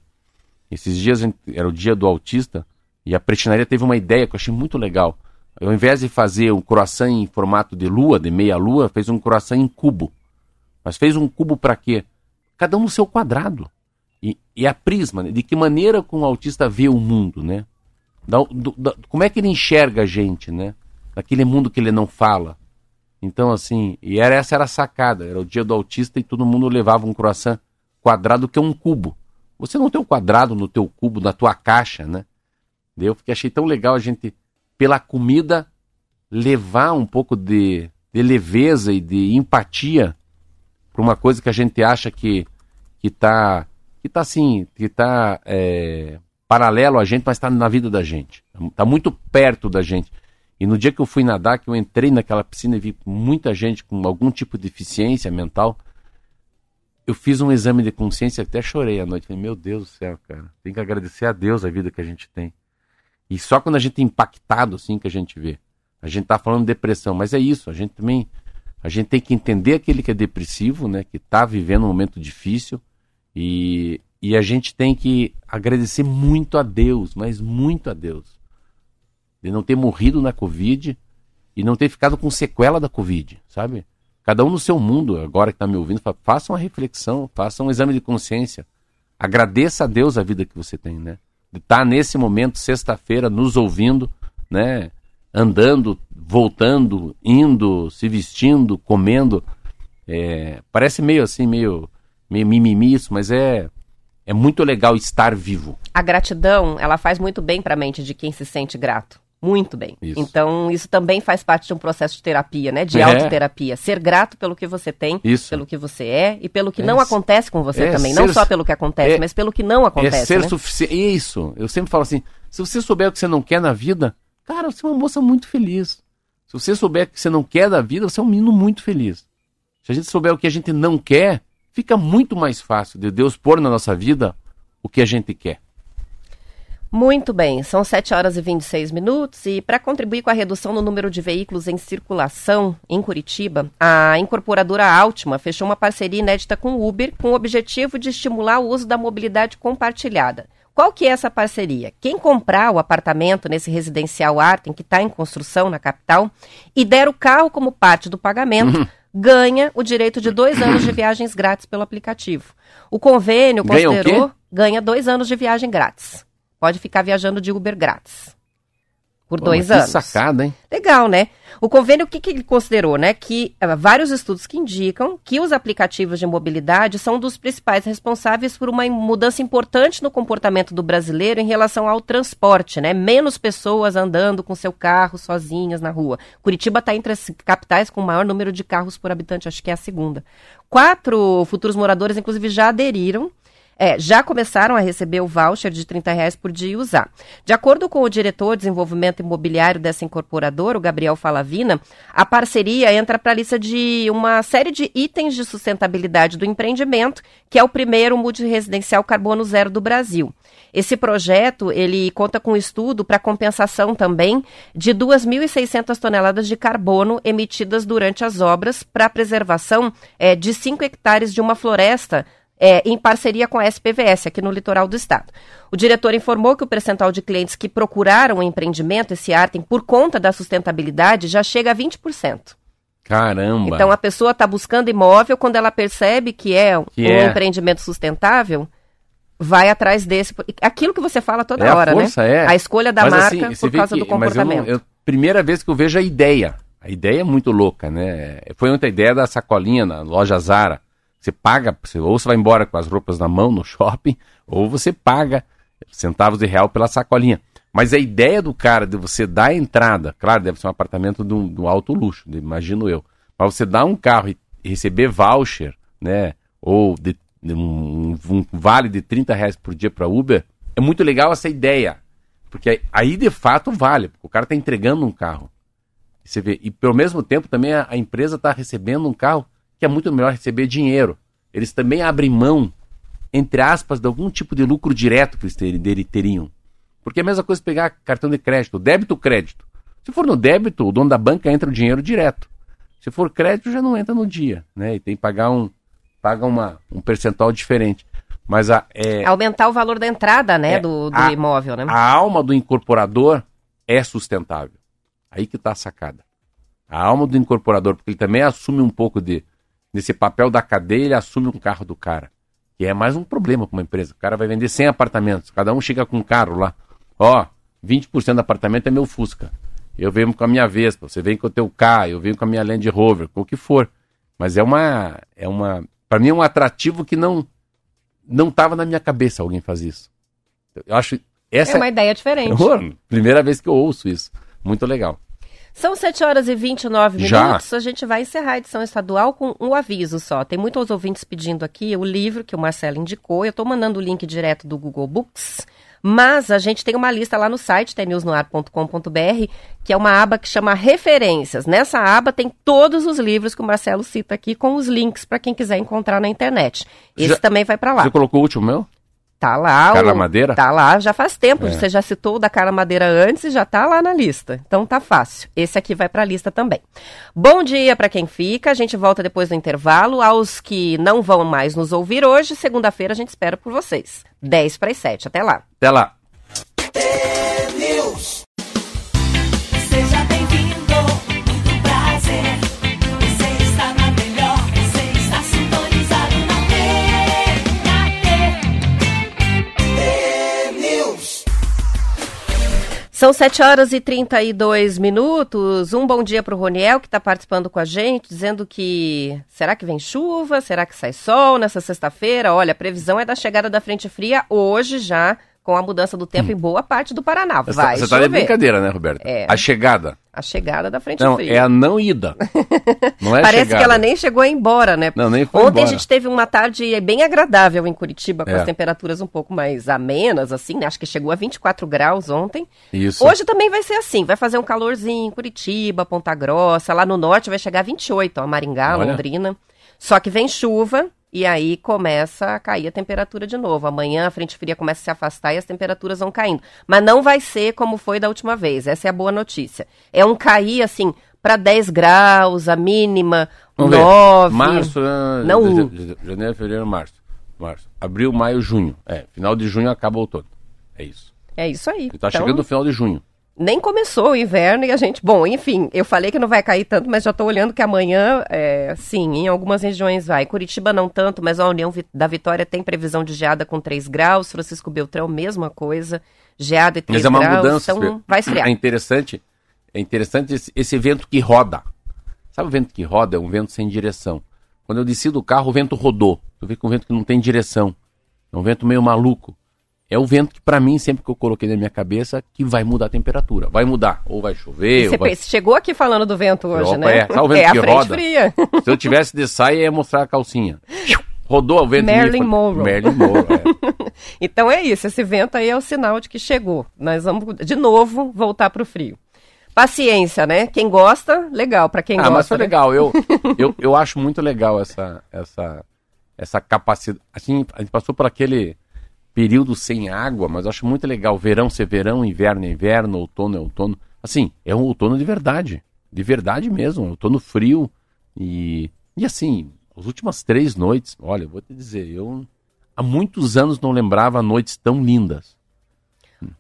Esses dias era o dia do autista e a pretinaria teve uma ideia que eu achei muito legal. Ao invés de fazer um croissant em formato de lua, de meia lua, fez um croissant em cubo. Mas fez um cubo para quê? Cada um no seu quadrado. E, e a prisma, né? de que maneira com o autista vê o mundo, né? Da, do, da, como é que ele enxerga a gente, né? Naquele mundo que ele não fala. Então, assim, e era, essa era a sacada. Era o dia do autista e todo mundo levava um croissant quadrado que é um cubo. Você não tem um quadrado no teu cubo, na tua caixa, né? Eu porque achei tão legal a gente, pela comida, levar um pouco de, de leveza e de empatia para uma coisa que a gente acha que que está que tá assim que está é, paralelo a gente, mas está na vida da gente, está muito perto da gente. E no dia que eu fui nadar, que eu entrei naquela piscina e vi muita gente com algum tipo de deficiência mental, eu fiz um exame de consciência, até chorei à noite. Falei, meu Deus do céu, cara, tem que agradecer a Deus a vida que a gente tem. E só quando a gente é impactado, assim, que a gente vê. A gente tá falando de depressão, mas é isso, a gente também. A gente tem que entender aquele que é depressivo, né? Que tá vivendo um momento difícil. E, e a gente tem que agradecer muito a Deus, mas muito a Deus. De não ter morrido na Covid e não ter ficado com sequela da Covid, sabe? Cada um no seu mundo, agora que está me ouvindo, faça uma reflexão, faça um exame de consciência. Agradeça a Deus a vida que você tem, né? De estar tá nesse momento, sexta-feira, nos ouvindo, né? Andando, voltando, indo, se vestindo, comendo. É, parece meio assim, meio, meio mimimi isso, mas é, é muito legal estar vivo. A gratidão, ela faz muito bem para a mente de quem se sente grato. Muito bem. Isso. Então, isso também faz parte de um processo de terapia, né? De é. autoterapia. Ser grato pelo que você tem, isso. pelo que você é e pelo que é. não acontece com você é também. Ser... Não só pelo que acontece, é. mas pelo que não acontece. É ser né? suficiente. Isso. Eu sempre falo assim: se você souber o que você não quer na vida, cara, você é uma moça muito feliz. Se você souber o que você não quer da vida, você é um menino muito feliz. Se a gente souber o que a gente não quer, fica muito mais fácil de Deus pôr na nossa vida o que a gente quer. Muito bem, são 7 horas e 26 minutos e para contribuir com a redução no número de veículos em circulação em Curitiba, a incorporadora Altima fechou uma parceria inédita com o Uber com o objetivo de estimular o uso da mobilidade compartilhada. Qual que é essa parceria? Quem comprar o apartamento nesse residencial Artem, que está em construção na capital, e der o carro como parte do pagamento, uhum. ganha o direito de dois anos de viagens grátis pelo aplicativo. O convênio considerou... Ganha dois anos de viagem grátis. Pode ficar viajando de Uber grátis. Por Pô, dois anos. sacada, hein? Legal, né? O convênio, o que, que ele considerou, né? Que uh, vários estudos que indicam que os aplicativos de mobilidade são dos principais responsáveis por uma mudança importante no comportamento do brasileiro em relação ao transporte, né? Menos pessoas andando com seu carro sozinhas na rua. Curitiba está entre as capitais com o maior número de carros por habitante, acho que é a segunda. Quatro futuros moradores, inclusive, já aderiram é, já começaram a receber o voucher de 30 reais por dia e usar. De acordo com o diretor de desenvolvimento imobiliário dessa incorporadora, o Gabriel Falavina, a parceria entra para a lista de uma série de itens de sustentabilidade do empreendimento, que é o primeiro multiresidencial carbono zero do Brasil. Esse projeto, ele conta com estudo para compensação também de 2.600 toneladas de carbono emitidas durante as obras para preservação é, de 5 hectares de uma floresta é, em parceria com a SPVS, aqui no litoral do estado. O diretor informou que o percentual de clientes que procuraram o empreendimento, esse Artem, por conta da sustentabilidade, já chega a 20%. Caramba! Então a pessoa está buscando imóvel, quando ela percebe que é que um é. empreendimento sustentável, vai atrás desse. Aquilo que você fala toda é hora, a força, né? É. A escolha da mas, marca assim, por causa que, do comportamento. Mas eu, eu, primeira vez que eu vejo a ideia. A ideia é muito louca, né? Foi outra ideia da sacolinha na loja Zara. Você paga, ou você vai embora com as roupas na mão no shopping, ou você paga centavos de real pela sacolinha. Mas a ideia do cara de você dar a entrada, claro, deve ser um apartamento de um, de um alto luxo, imagino eu. Mas você dar um carro e receber voucher, né? Ou de, de um, um, vale de 30 reais por dia para Uber, é muito legal essa ideia. Porque aí de fato vale, porque o cara está entregando um carro. E, você vê, e pelo mesmo tempo também a, a empresa está recebendo um carro que é muito melhor receber dinheiro. Eles também abrem mão, entre aspas, de algum tipo de lucro direto que eles teriam. Porque é a mesma coisa pegar cartão de crédito, débito crédito. Se for no débito, o dono da banca entra o dinheiro direto. Se for crédito, já não entra no dia, né? E tem que pagar um, paga uma, um percentual diferente. Mas a, é, Aumentar o valor da entrada, né, é, do, do a, imóvel, né? A alma do incorporador é sustentável. Aí que está a sacada. A alma do incorporador, porque ele também assume um pouco de, nesse papel da cadeia, ele assume um carro do cara. Que é mais um problema para uma empresa. O cara vai vender 100 apartamentos, cada um chega com um carro lá. Ó, 20% do apartamento é meu Fusca. Eu venho com a minha Vespa, você vem com o teu K, eu venho com a minha Land Rover, com o que for. Mas é uma é uma para mim é um atrativo que não não estava na minha cabeça alguém fazer isso. Eu acho essa é uma ideia diferente. primeira vez que eu ouço isso. Muito legal. São 7 horas e 29 minutos. Já? A gente vai encerrar a edição estadual com um aviso só. Tem muitos ouvintes pedindo aqui o livro que o Marcelo indicou. Eu estou mandando o link direto do Google Books. Mas a gente tem uma lista lá no site, tnewsnoar.com.br, que é uma aba que chama Referências. Nessa aba tem todos os livros que o Marcelo cita aqui, com os links para quem quiser encontrar na internet. Esse Já, também vai para lá. Você colocou o último meu? Tá lá. Carla Madeira? Tá lá, já faz tempo. É. Você já citou o da Carla Madeira antes e já tá lá na lista. Então tá fácil. Esse aqui vai pra lista também. Bom dia para quem fica. A gente volta depois do intervalo. Aos que não vão mais nos ouvir hoje, segunda-feira a gente espera por vocês. 10 para as 7. Até lá. Até lá. São 7 horas e 32 minutos. Um bom dia para o Roniel, que está participando com a gente, dizendo que será que vem chuva? Será que sai sol nessa sexta-feira? Olha, a previsão é da chegada da frente fria hoje já, com a mudança do tempo hum. em boa parte do Paraná. Vai Você está de brincadeira, né, Roberto? É. A chegada. A chegada da frente não, fria. É a não ida. Não é Parece chegada. que ela nem chegou embora, né? Não, nem foi Ontem embora. a gente teve uma tarde bem agradável em Curitiba, com é. as temperaturas um pouco mais amenas, assim, né? Acho que chegou a 24 graus ontem. Isso. Hoje também vai ser assim, vai fazer um calorzinho em Curitiba, Ponta Grossa, lá no norte vai chegar a 28, ó, Maringá, Olha. Londrina. Só que vem chuva, e aí começa a cair a temperatura de novo. Amanhã a frente fria começa a se afastar e as temperaturas vão caindo. Mas não vai ser como foi da última vez. Essa é a boa notícia. É um cair assim para 10 graus, a mínima, Vamos 9. Ver. Março, né? não. janeiro, fevereiro, março. Março. Abril, maio, junho. É, final de junho acaba o outono. É isso. É isso aí. Está então... chegando o final de junho nem começou o inverno e a gente. Bom, enfim, eu falei que não vai cair tanto, mas já estou olhando que amanhã, é, sim, em algumas regiões vai. Curitiba não tanto, mas a União da Vitória tem previsão de geada com 3 graus. Francisco Beltrão, mesma coisa. Geada e 3 mas é uma graus. Mudança, então vai esfriar. É interessante, é interessante esse, esse vento que roda. Sabe o vento que roda? É um vento sem direção. Quando eu desci do carro, o vento rodou. Tu vê que é um vento que não tem direção. É um vento meio maluco é o vento que, para mim, sempre que eu coloquei na minha cabeça, que vai mudar a temperatura. Vai mudar. Ou vai chover. Você vai... chegou aqui falando do vento hoje, né? É, tá o vento é que a roda. fria. Se eu tivesse de saia, ia mostrar a calcinha. Rodou o vento. Marilyn Monroe. Marilyn Monroe, é. então é isso. Esse vento aí é o sinal de que chegou. Nós vamos, de novo, voltar para o frio. Paciência, né? Quem gosta, legal. Para quem ah, gosta. mas foi né? legal. Eu, eu, eu acho muito legal essa, essa, essa capacidade. Assim, a gente passou por aquele período sem água, mas acho muito legal. Verão ser verão, inverno é inverno, outono é outono. Assim, é um outono de verdade. De verdade mesmo. Um outono frio. E, e assim, as últimas três noites, olha, vou te dizer, eu há muitos anos não lembrava noites tão lindas.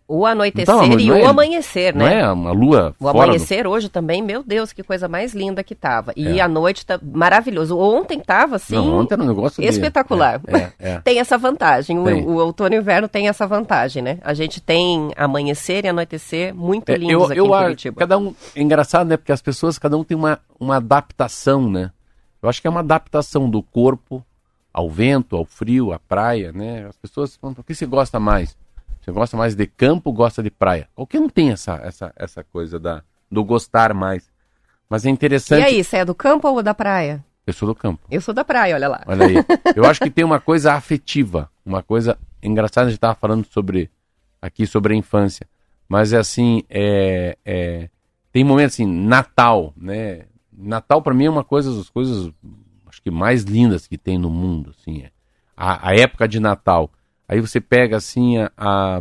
O anoitecer então, e o é, amanhecer, né? Não é uma lua O amanhecer do... hoje também, meu Deus, que coisa mais linda que tava. E é. a noite tá maravilhoso. Ontem tava assim, não, ontem era um negócio espetacular. De... É, é, tem essa vantagem. Tem. O, o, outono e o inverno tem essa vantagem, né? A gente tem amanhecer e anoitecer muito lindos eu, aqui eu, em Curitiba. Cada um é engraçado, né? Porque as pessoas, cada um tem uma, uma adaptação, né? Eu acho que é uma adaptação do corpo ao vento, ao frio, à praia, né? As pessoas falam, o que você gosta mais? Você gosta mais de campo, gosta de praia? Qualquer não tem essa, essa, essa coisa da, do gostar mais. Mas é interessante. E aí, você é do campo ou da praia? Eu sou do campo. Eu sou da praia, olha lá. Olha aí. Eu acho que tem uma coisa afetiva, uma coisa engraçada. A gente estava falando sobre aqui sobre a infância, mas é assim, é, é tem momentos assim, Natal, né? Natal para mim é uma coisa das coisas acho que mais lindas que tem no mundo, assim. É. A, a época de Natal. Aí você pega assim a, a,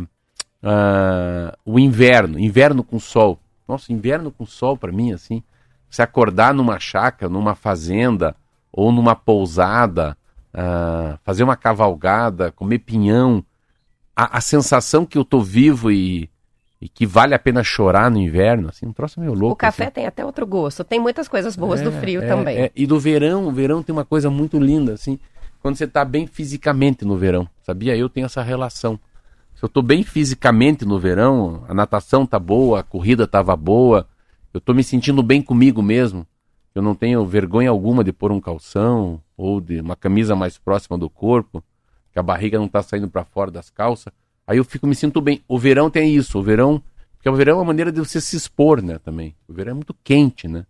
a, o inverno, inverno com sol. Nossa, inverno com sol para mim assim, você acordar numa chácara, numa fazenda ou numa pousada, uh, fazer uma cavalgada, comer pinhão, a, a, sensação que eu tô vivo e, e que vale a pena chorar no inverno, assim, um troço meio louco. O café assim. tem até outro gosto, tem muitas coisas boas é, do frio é, também. É. E do verão, o verão tem uma coisa muito linda, assim, quando você está bem fisicamente no verão, sabia? Eu tenho essa relação. Se eu estou bem fisicamente no verão, a natação tá boa, a corrida estava boa, eu estou me sentindo bem comigo mesmo. Eu não tenho vergonha alguma de pôr um calção ou de uma camisa mais próxima do corpo, que a barriga não está saindo para fora das calças. Aí eu fico me sinto bem. O verão tem isso, o verão, porque o verão é uma maneira de você se expor, né, também. O verão é muito quente, né?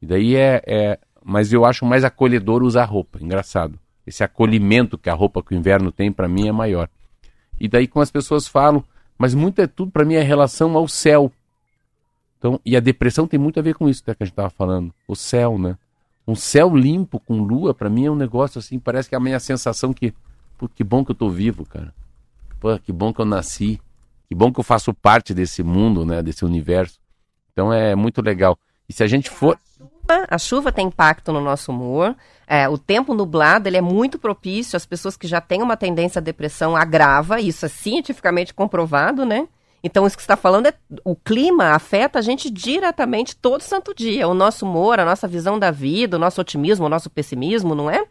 E daí é, é mas eu acho mais acolhedor usar roupa, engraçado esse acolhimento que a roupa que o inverno tem para mim é maior. E daí com as pessoas falam, mas muito é tudo para mim é relação ao céu. Então, e a depressão tem muito a ver com isso né, que a gente estava falando, o céu, né? Um céu limpo com lua para mim é um negócio assim, parece que é a minha sensação que, pô, que bom que eu tô vivo, cara. pô, que bom que eu nasci, que bom que eu faço parte desse mundo, né, desse universo. Então é muito legal. E se a gente for a chuva tem impacto no nosso humor. É, o tempo nublado ele é muito propício às pessoas que já têm uma tendência à depressão, agrava, isso é cientificamente comprovado, né? Então, isso que você está falando é o clima afeta a gente diretamente todo santo dia. O nosso humor, a nossa visão da vida, o nosso otimismo, o nosso pessimismo, não é?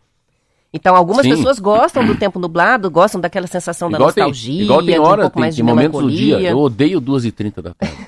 Então, algumas Sim. pessoas gostam do tempo nublado, gostam daquela sensação igual da nostalgia, tem, igual tem hora, um pouco tem, mais de momentos do dia. Eu odeio 2h30 da tarde.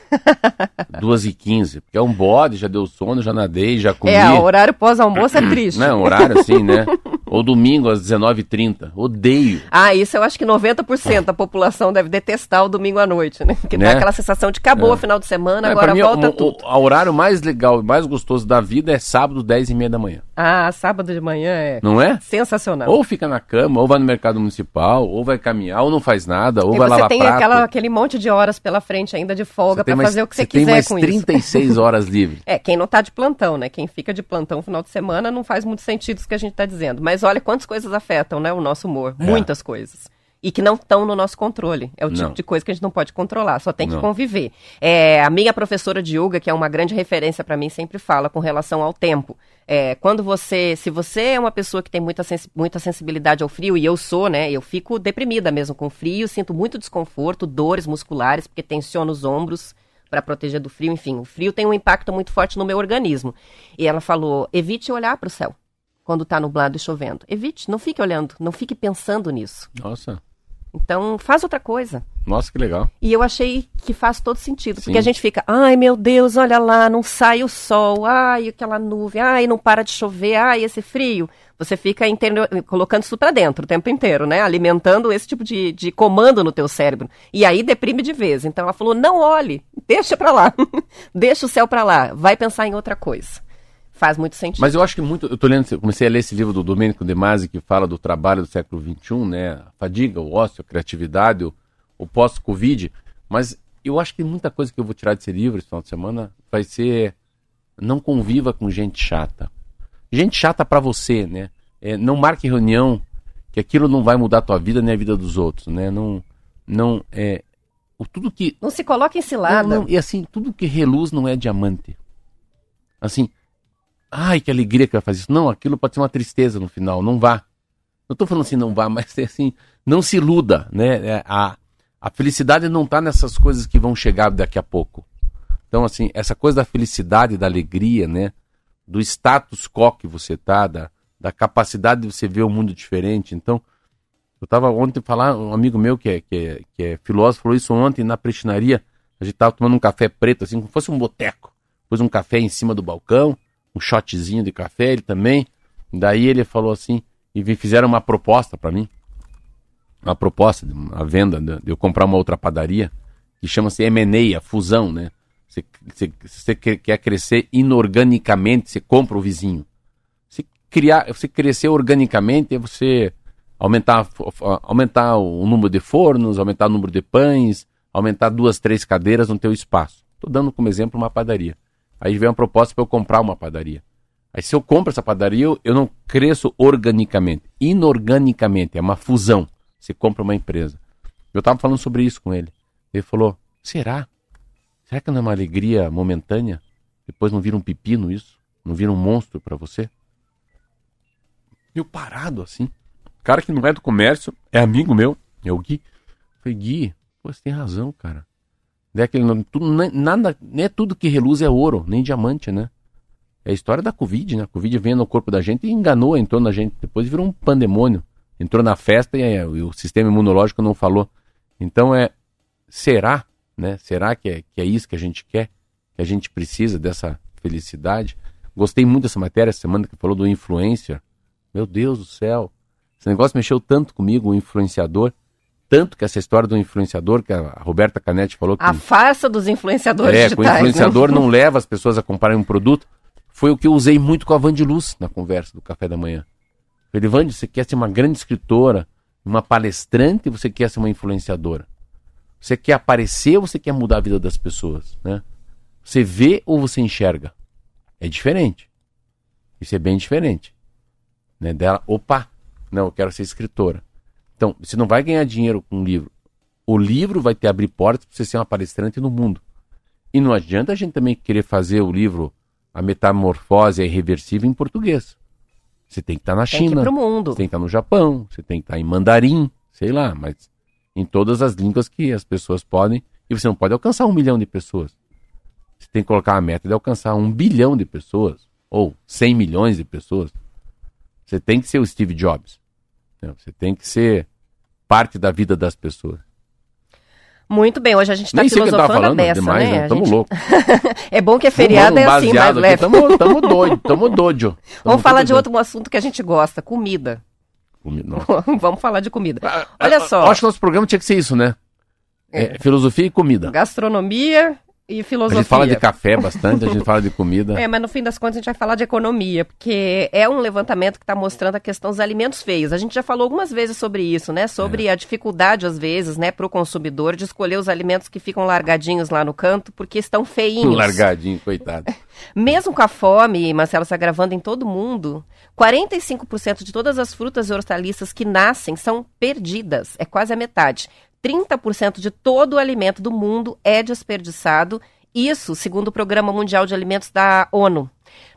2h15, porque é um bode, já deu sono, já nadei, já comi. É, o horário pós-almoço é triste. Não, horário assim, né? Ou domingo às 19h30. Odeio. Ah, isso eu acho que 90% da população deve detestar o domingo à noite, né? Porque né? dá aquela sensação de acabou é. o final de semana, é, agora mim, volta o, tudo. O, o, horário mais legal e mais gostoso da vida é sábado, 10h30 da manhã. Ah, sábado de manhã é. Não é? Sensacional. Ou fica na cama, ou vai no mercado municipal, ou vai caminhar, ou não faz nada, ou e vai lavar prato. Você tem aquela, aquele monte de horas pela frente ainda de folga para fazer o que você, você quiser tem mais com 36 isso. horas livres. É, quem não tá de plantão, né? Quem fica de plantão no final de semana não faz muito sentido isso que a gente tá dizendo. Mas olha quantas coisas afetam, né, o nosso humor. É. Muitas coisas e que não estão no nosso controle. É o tipo não. de coisa que a gente não pode controlar, só tem que não. conviver. É, a minha professora de yoga, que é uma grande referência para mim, sempre fala com relação ao tempo. É, quando você, se você é uma pessoa que tem muita, sens muita sensibilidade ao frio, e eu sou, né, eu fico deprimida mesmo com frio, sinto muito desconforto, dores musculares, porque tensiono os ombros para proteger do frio, enfim, o frio tem um impacto muito forte no meu organismo. E ela falou: evite olhar para o céu quando está nublado e chovendo. Evite, não fique olhando, não fique pensando nisso. Nossa. Então, faz outra coisa. Nossa, que legal. E eu achei que faz todo sentido. Sim. Porque a gente fica, ai meu Deus, olha lá, não sai o sol, ai aquela nuvem, ai não para de chover, ai esse frio. Você fica colocando isso para dentro o tempo inteiro, né? Alimentando esse tipo de, de comando no teu cérebro. E aí deprime de vez. Então ela falou, não olhe, deixa para lá. deixa o céu para lá, vai pensar em outra coisa. Faz muito sentido. Mas eu acho que muito. Eu tô lendo, comecei a ler esse livro do Domênico De Masi, que fala do trabalho do século XXI, né? A fadiga, o ócio, a criatividade, o, o pós-Covid. Mas eu acho que muita coisa que eu vou tirar desse livro esse final de semana vai ser. Não conviva com gente chata. Gente chata para você, né? É, não marque reunião, que aquilo não vai mudar a tua vida nem a vida dos outros, né? Não. Não. É, o, tudo que. Não se coloque em cilada. Não, não, e assim, tudo que reluz não é diamante. Assim, ai, que alegria que vai fazer isso. Não, aquilo pode ser uma tristeza no final, não vá. Não estou falando assim, não vá, mas é assim, não se iluda, né? É, a, a felicidade não está nessas coisas que vão chegar daqui a pouco. Então, assim, essa coisa da felicidade, da alegria, né? Do status quo que você tá, da, da capacidade de você ver o mundo diferente. Então, eu estava ontem falando, um amigo meu que é, que é, que é filósofo falou isso ontem na prestinaria. A gente estava tomando um café preto, assim, como fosse um boteco. Pôs um café em cima do balcão, um shotzinho de café, ele também. Daí ele falou assim, e fizeram uma proposta para mim, uma proposta, a venda, de eu comprar uma outra padaria, que chama-se M&A, fusão, né? Você, você, você, quer crescer inorganicamente, você compra o vizinho. Se criar, você crescer organicamente, é você aumentar, aumentar o número de fornos, aumentar o número de pães, aumentar duas, três cadeiras no teu espaço. Estou dando como exemplo uma padaria. Aí vem uma proposta para eu comprar uma padaria. Aí se eu compro essa padaria, eu, eu não cresço organicamente. Inorganicamente, é uma fusão. Você compra uma empresa. Eu estava falando sobre isso com ele. Ele falou: será? Será que não é uma alegria momentânea? Depois não vira um pepino isso? Não vira um monstro para você? Eu parado assim. Cara que não é do comércio, é amigo meu, é o Gui. Eu falei, Gui, você tem razão, cara. Né? Que não, tudo, nada, nem é tudo que reluz é ouro, nem diamante, né? É a história da Covid, né? A Covid veio no corpo da gente e enganou, entrou na gente. Depois virou um pandemônio. Entrou na festa e, é, o sistema imunológico não falou. Então é. Será, né? Será que é, que é isso que a gente quer? Que a gente precisa dessa felicidade? Gostei muito dessa matéria essa semana que falou do influencer. Meu Deus do céu. Esse negócio mexeu tanto comigo, o influenciador. Tanto que essa história do influenciador, que a Roberta Canetti falou que. A farsa dos influenciadores. É, que o influenciador não leva as pessoas a comprarem um produto. Foi o que eu usei muito com a Vande Luz na conversa do café da manhã. Falei, Vande, você quer ser uma grande escritora, uma palestrante, você quer ser uma influenciadora? Você quer aparecer ou você quer mudar a vida das pessoas? Né? Você vê ou você enxerga? É diferente. Isso é bem diferente. Né? Dela, opa, não, eu quero ser escritora. Então, você não vai ganhar dinheiro com um livro. O livro vai te abrir portas para você ser uma palestrante no mundo. E não adianta a gente também querer fazer o livro A Metamorfose é Irreversível em português. Você tem que estar tá na tem China. Que mundo. Você tem que estar tá no Japão, você tem que estar tá em mandarim, sei lá, mas em todas as línguas que as pessoas podem. E você não pode alcançar um milhão de pessoas. Você tem que colocar a meta de alcançar um bilhão de pessoas, ou 100 milhões de pessoas. Você tem que ser o Steve Jobs. Você tem que ser parte da vida das pessoas. Muito bem, hoje a gente está filosofando falando, demais, né? Estamos gente... loucos. é bom que é feriado, é assim, mais leve. Estamos doido, estamos doido. Vamos falar de outro assunto que a gente gosta, comida. comida Vamos falar de comida. Ah, Olha ah, só. Acho que nosso programa tinha que ser isso, né? É. É, filosofia e comida. Gastronomia e filosofia. A gente fala de café bastante, a gente fala de comida. É, mas no fim das contas a gente vai falar de economia, porque é um levantamento que está mostrando a questão dos alimentos feios. A gente já falou algumas vezes sobre isso, né? Sobre é. a dificuldade, às vezes, né, para o consumidor de escolher os alimentos que ficam largadinhos lá no canto, porque estão feinhos. Largadinho, coitado. Mesmo com a fome, Marcelo, se agravando em todo mundo, 45% de todas as frutas e hortaliças que nascem são perdidas. É quase a metade. 30% de todo o alimento do mundo é desperdiçado, isso segundo o Programa Mundial de Alimentos da ONU.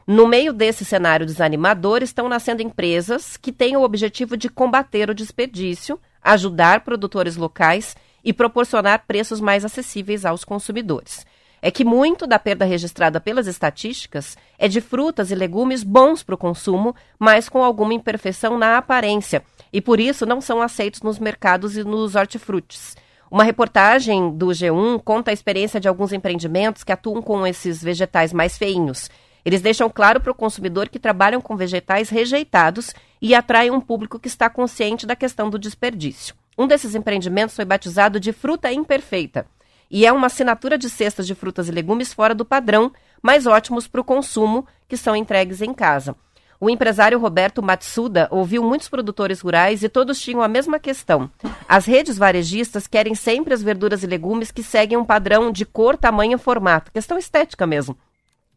No meio desse cenário desanimador, estão nascendo empresas que têm o objetivo de combater o desperdício, ajudar produtores locais e proporcionar preços mais acessíveis aos consumidores. É que muito da perda registrada pelas estatísticas é de frutas e legumes bons para o consumo, mas com alguma imperfeição na aparência, e por isso não são aceitos nos mercados e nos hortifrutis. Uma reportagem do G1 conta a experiência de alguns empreendimentos que atuam com esses vegetais mais feinhos. Eles deixam claro para o consumidor que trabalham com vegetais rejeitados e atraem um público que está consciente da questão do desperdício. Um desses empreendimentos foi batizado de Fruta Imperfeita e é uma assinatura de cestas de frutas e legumes fora do padrão, mas ótimos para o consumo, que são entregues em casa. O empresário Roberto Matsuda ouviu muitos produtores rurais e todos tinham a mesma questão. As redes varejistas querem sempre as verduras e legumes que seguem um padrão de cor, tamanho e formato, questão estética mesmo.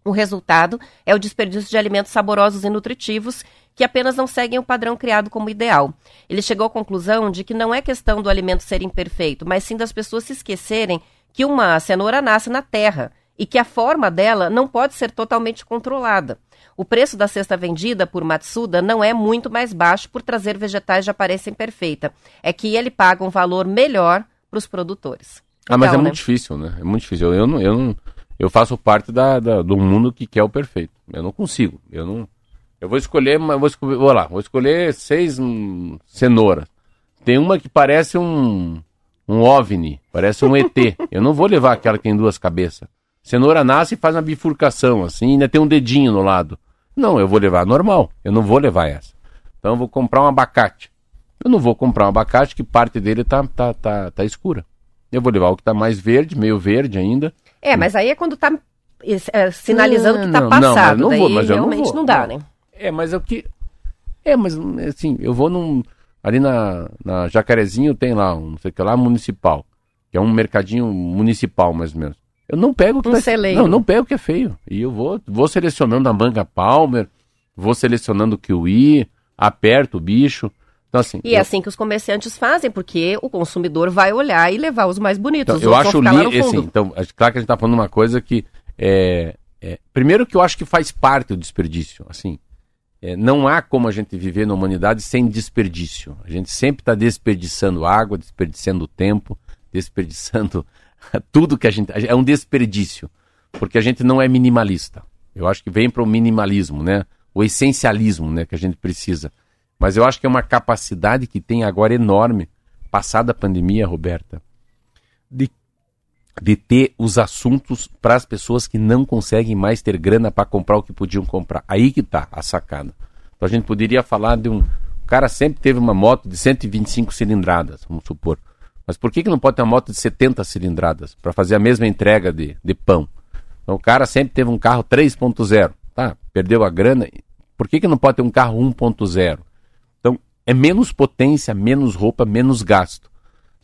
O resultado é o desperdício de alimentos saborosos e nutritivos que apenas não seguem o padrão criado como ideal. Ele chegou à conclusão de que não é questão do alimento ser imperfeito, mas sim das pessoas se esquecerem que uma cenoura nasce na terra e que a forma dela não pode ser totalmente controlada. O preço da cesta vendida por Matsuda não é muito mais baixo por trazer vegetais de aparência imperfeita. É que ele paga um valor melhor para os produtores. Ah, mas é né? muito difícil, né? É muito difícil. Eu, não, eu, não, eu faço parte da, da, do mundo que quer o perfeito. Eu não consigo. Eu não. Eu vou escolher, vou escolher, vou lá, vou escolher seis hum, cenouras. Tem uma que parece um um ovni, parece um ET. eu não vou levar aquela que tem duas cabeças. Cenoura nasce e faz uma bifurcação assim, ainda tem um dedinho no lado. Não, eu vou levar normal. Eu não vou levar essa. Então eu vou comprar um abacate. Eu não vou comprar um abacate que parte dele tá, tá, tá, tá escura. Eu vou levar o que tá mais verde, meio verde ainda. É, mas aí é quando tá é, sinalizando não, que tá não, passado. Não, mas não vou, mas realmente não, não dá, né? É, mas é o que. É, mas assim, eu vou num. Ali na, na Jacarezinho tem lá, um, não sei o que lá, municipal. Que é um mercadinho municipal, mais ou menos. Eu não pego o que um tá, celeiro. Não, não pego o que é feio. E eu vou, vou selecionando a manga Palmer, vou selecionando o kiwi, aperto o bicho. Então, assim, e é eu... é assim que os comerciantes fazem, porque o consumidor vai olhar e levar os mais bonitos. Então, eu acho li, assim, então, claro que a gente está falando uma coisa que é, é, primeiro que eu acho que faz parte do desperdício, assim, é, não há como a gente viver na humanidade sem desperdício. A gente sempre está desperdiçando água, desperdiçando tempo, desperdiçando tudo que a gente. É um desperdício. Porque a gente não é minimalista. Eu acho que vem para o minimalismo, né? O essencialismo né, que a gente precisa. Mas eu acho que é uma capacidade que tem agora enorme, passada a pandemia, Roberta, de, de ter os assuntos para as pessoas que não conseguem mais ter grana para comprar o que podiam comprar. Aí que está a sacada. Então a gente poderia falar de um. O cara sempre teve uma moto de 125 cilindradas, vamos supor. Mas por que, que não pode ter uma moto de 70 cilindradas para fazer a mesma entrega de, de pão? Então o cara sempre teve um carro 3.0, tá? Perdeu a grana. Por que, que não pode ter um carro 1.0? Então é menos potência, menos roupa, menos gasto.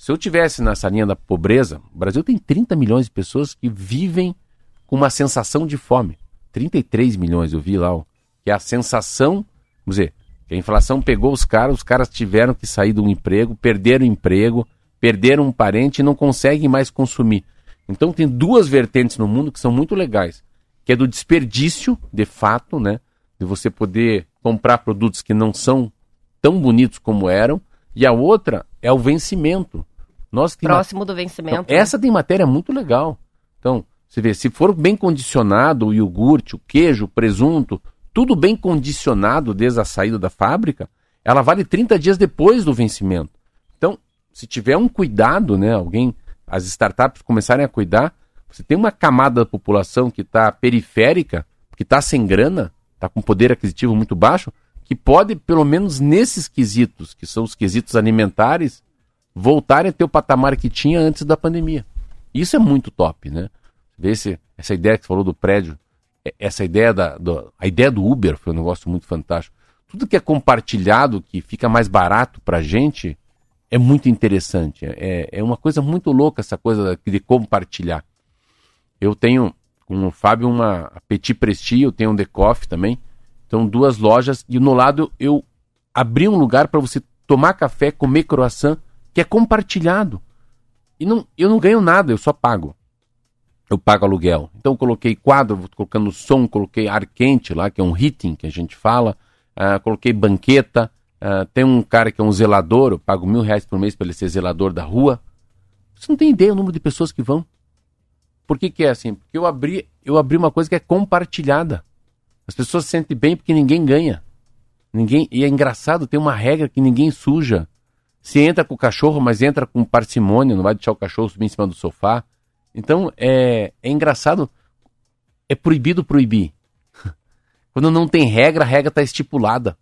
Se eu tivesse nessa linha da pobreza, o Brasil tem 30 milhões de pessoas que vivem com uma sensação de fome. 33 milhões eu vi lá, ó, que é a sensação, vamos dizer, que a inflação pegou os caras, os caras tiveram que sair um emprego, perderam o emprego, perderam um parente e não conseguem mais consumir. Então tem duas vertentes no mundo que são muito legais, que é do desperdício, de fato, né? De você poder comprar produtos que não são tão bonitos como eram, e a outra é o vencimento. Próximo do vencimento. Então, essa tem matéria muito legal. Então, você vê, se for bem condicionado o iogurte, o queijo, o presunto, tudo bem condicionado desde a saída da fábrica, ela vale 30 dias depois do vencimento. Então, se tiver um cuidado, né, alguém, as startups começarem a cuidar, você tem uma camada da população que está periférica, que está sem grana, está com poder aquisitivo muito baixo, que pode, pelo menos nesses quesitos, que são os quesitos alimentares, voltarem a ter o patamar que tinha antes da pandemia. Isso é muito top, né? Esse, essa ideia que você falou do prédio, é, essa ideia da do, a ideia do Uber foi um negócio muito fantástico. Tudo que é compartilhado, que fica mais barato para a gente, é muito interessante. É, é uma coisa muito louca essa coisa de compartilhar. Eu tenho com o Fábio uma Petit Prestige, eu tenho um Decoff também. Então, duas lojas e no lado eu abri um lugar para você tomar café, comer croissant que é compartilhado. E não, eu não ganho nada, eu só pago. Eu pago aluguel. Então coloquei quadro, vou colocando som, coloquei ar quente lá, que é um heating que a gente fala. Uh, coloquei banqueta. Uh, tem um cara que é um zelador, eu pago mil reais por mês para ele ser zelador da rua. Você não tem ideia o número de pessoas que vão. Por que, que é assim? Porque eu abri, eu abri uma coisa que é compartilhada. As pessoas se sentem bem porque ninguém ganha. Ninguém, e é engraçado, tem uma regra que ninguém suja. Se entra com o cachorro, mas entra com parcimônia, não vai deixar o cachorro subir em cima do sofá. Então é, é engraçado, é proibido proibir. Quando não tem regra, a regra está estipulada.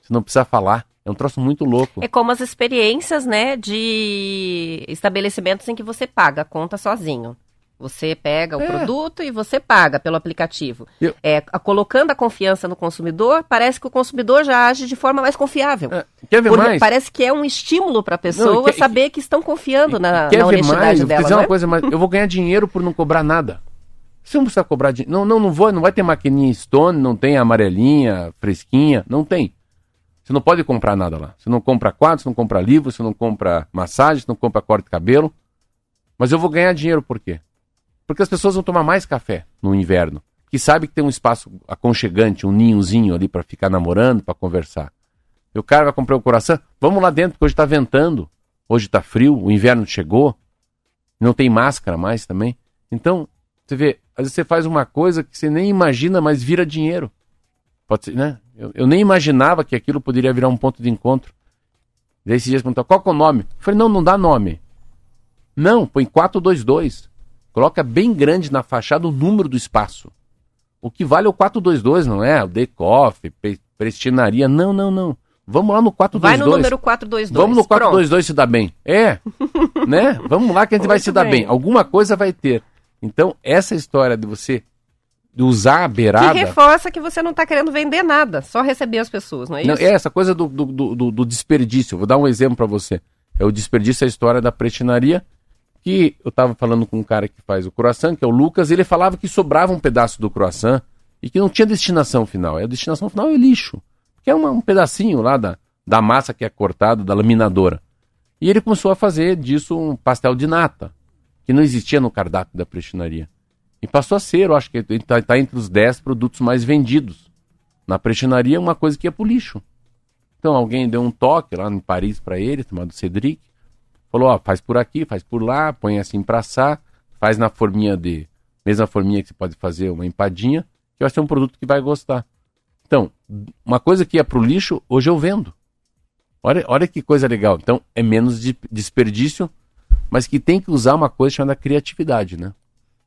Você não precisa falar. É um troço muito louco. É como as experiências, né, de estabelecimentos em que você paga a conta sozinho. Você pega o é. produto e você paga pelo aplicativo. Eu... É, a, colocando a confiança no consumidor, parece que o consumidor já age de forma mais confiável. É. Quer ver mais? Parece que é um estímulo para a pessoa não, quer, saber que estão confiando na, quer na honestidade mais? dela. Quer dizer uma é? coisa, mas eu vou ganhar dinheiro por não cobrar nada. Você não precisa cobrar dinheiro. Não, não, não vou, não vai ter maquininha Stone, não tem amarelinha, fresquinha, não tem. Você não pode comprar nada lá. Você não compra quadro, você não compra livro, você não compra massagem, você não compra corte de cabelo. Mas eu vou ganhar dinheiro por quê? Porque as pessoas vão tomar mais café no inverno, que sabe que tem um espaço aconchegante, um ninhozinho ali para ficar namorando, para conversar. E o cara vai comprar o coração, vamos lá dentro, porque hoje está ventando, hoje está frio, o inverno chegou, não tem máscara mais também. Então, você vê, às vezes você faz uma coisa que você nem imagina, mas vira dinheiro. Pode ser, né? Eu, eu nem imaginava que aquilo poderia virar um ponto de encontro. Daí esses dias perguntou, qual é o nome? Eu falei, não, não dá nome. Não, põe 422. Coloca bem grande na fachada o número do espaço. O que vale é o 422, não é? O Decoff, Prestinaria. Não, não, não. Vamos lá no 422. Vai no número 422. Vamos no 422 Pronto. se dar bem. É, né? Vamos lá que a gente Muito vai se dar bem. bem. Alguma coisa vai ter. Então, essa história de você usar a beirada... Que reforça que você não está querendo vender nada, só receber as pessoas, não é isso? Não, é essa coisa do, do, do, do desperdício. Vou dar um exemplo para você. É o desperdício, a história da prestinaria que eu estava falando com um cara que faz o croissant, que é o Lucas, ele falava que sobrava um pedaço do croissant e que não tinha destinação final. A destinação final é lixo, que é uma, um pedacinho lá da, da massa que é cortada, da laminadora. E ele começou a fazer disso um pastel de nata, que não existia no cardápio da prestinaria. E passou a ser, eu acho que está tá entre os 10 produtos mais vendidos. Na prestinaria, uma coisa que ia para o lixo. Então alguém deu um toque lá em Paris para ele, chamado Cedric, Falou, ó, faz por aqui, faz por lá, põe assim pra assar, faz na forminha de. Mesma forminha que você pode fazer uma empadinha, que vai ser um produto que vai gostar. Então, uma coisa que ia pro lixo, hoje eu vendo. Olha, olha que coisa legal. Então, é menos de desperdício, mas que tem que usar uma coisa chamada criatividade, né?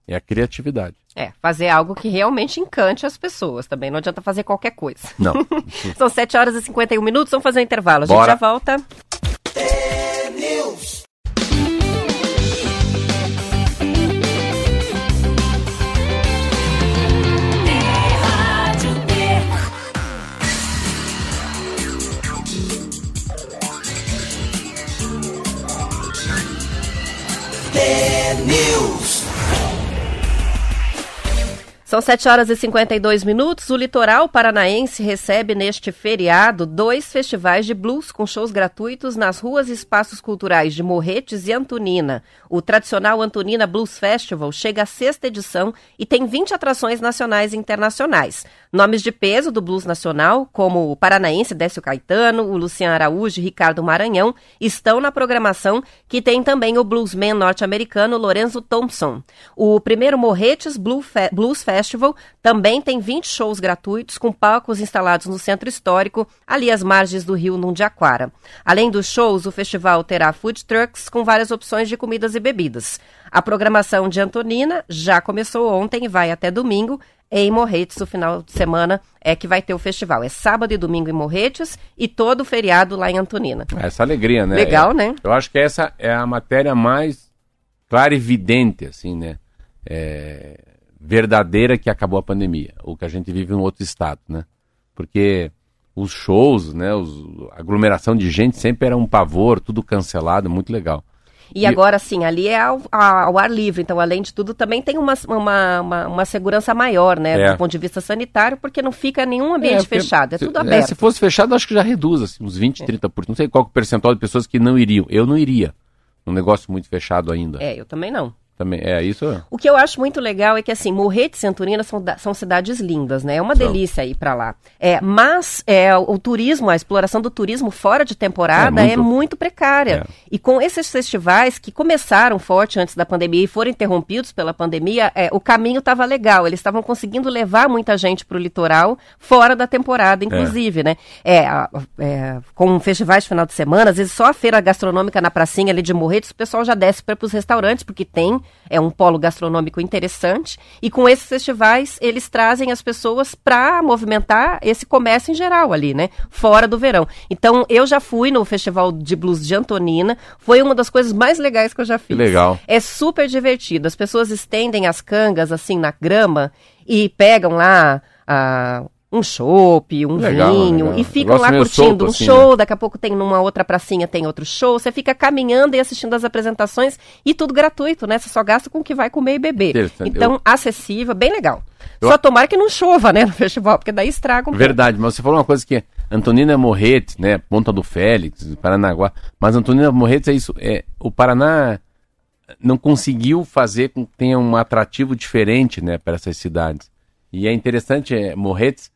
É a criatividade. É, fazer algo que realmente encante as pessoas também. Não adianta fazer qualquer coisa. Não. São 7 horas e 51 minutos, vamos fazer um intervalo. A gente Bora. já volta. News. The News. São 7 horas e 52 minutos. O litoral paranaense recebe neste feriado dois festivais de blues com shows gratuitos nas ruas e espaços culturais de Morretes e Antonina. O tradicional Antonina Blues Festival chega à sexta edição e tem 20 atrações nacionais e internacionais. Nomes de peso do blues nacional, como o paranaense Décio Caetano, o Luciano Araújo e Ricardo Maranhão, estão na programação, que tem também o bluesman norte-americano Lorenzo Thompson. O primeiro Morretes Blues Festival Festival também tem 20 shows gratuitos com palcos instalados no centro histórico, ali às margens do rio Nundiaquara. Além dos shows, o festival terá food trucks com várias opções de comidas e bebidas. A programação de Antonina já começou ontem e vai até domingo. Em Morretes, o final de semana é que vai ter o festival. É sábado e domingo em Morretes e todo o feriado lá em Antonina. Essa alegria, né? Legal, né? Eu acho que essa é a matéria mais clara e evidente, assim, né? É, verdadeira que acabou a pandemia, o que a gente vive em outro estado, né? Porque os shows, né, os, a aglomeração de gente sempre era um pavor, tudo cancelado, muito legal. E, e agora, sim, ali é ao, ao, ar livre, então, além de tudo, também tem uma, uma, uma, uma segurança maior, né, é. do ponto de vista sanitário, porque não fica nenhum ambiente é, fechado, é tudo aberto. É, se fosse fechado, acho que já reduz, assim, uns 20, 30%, não sei qual é o percentual de pessoas que não iriam. Eu não iria, um negócio muito fechado ainda. É, eu também não. Também, é isso? O que eu acho muito legal é que, assim, Morretes e Santorina são, são cidades lindas, né? É uma são. delícia ir para lá. É, mas é, o turismo, a exploração do turismo fora de temporada é muito, é muito precária. É. E com esses festivais que começaram forte antes da pandemia e foram interrompidos pela pandemia, é, o caminho estava legal. Eles estavam conseguindo levar muita gente para o litoral fora da temporada, inclusive, né? É, é, com festivais de final de semana, às vezes só a feira gastronômica na pracinha ali de Morretes, o pessoal já desce para os restaurantes, porque tem é um polo gastronômico interessante. E com esses festivais, eles trazem as pessoas para movimentar esse comércio em geral ali, né? Fora do verão. Então, eu já fui no Festival de Blues de Antonina. Foi uma das coisas mais legais que eu já fiz. Que legal. É super divertido. As pessoas estendem as cangas assim na grama e pegam lá. Ah, um chopp, um legal, vinho, legal. e ficam lá curtindo solto, um assim, show, né? daqui a pouco tem numa outra pracinha, tem outro show, você fica caminhando e assistindo as apresentações, e tudo gratuito, né? Você só gasta com o que vai comer e beber. Então, eu... acessível, bem legal. Eu... Só tomara que não chova, né, no festival, porque daí estraga um Verdade, pouco. mas você falou uma coisa que Antonina Morretes, né, Ponta do Félix, Paranaguá, mas Antonina Morretes é isso, é, o Paraná não conseguiu fazer com que tenha um atrativo diferente, né, para essas cidades. E é interessante, é, Morretes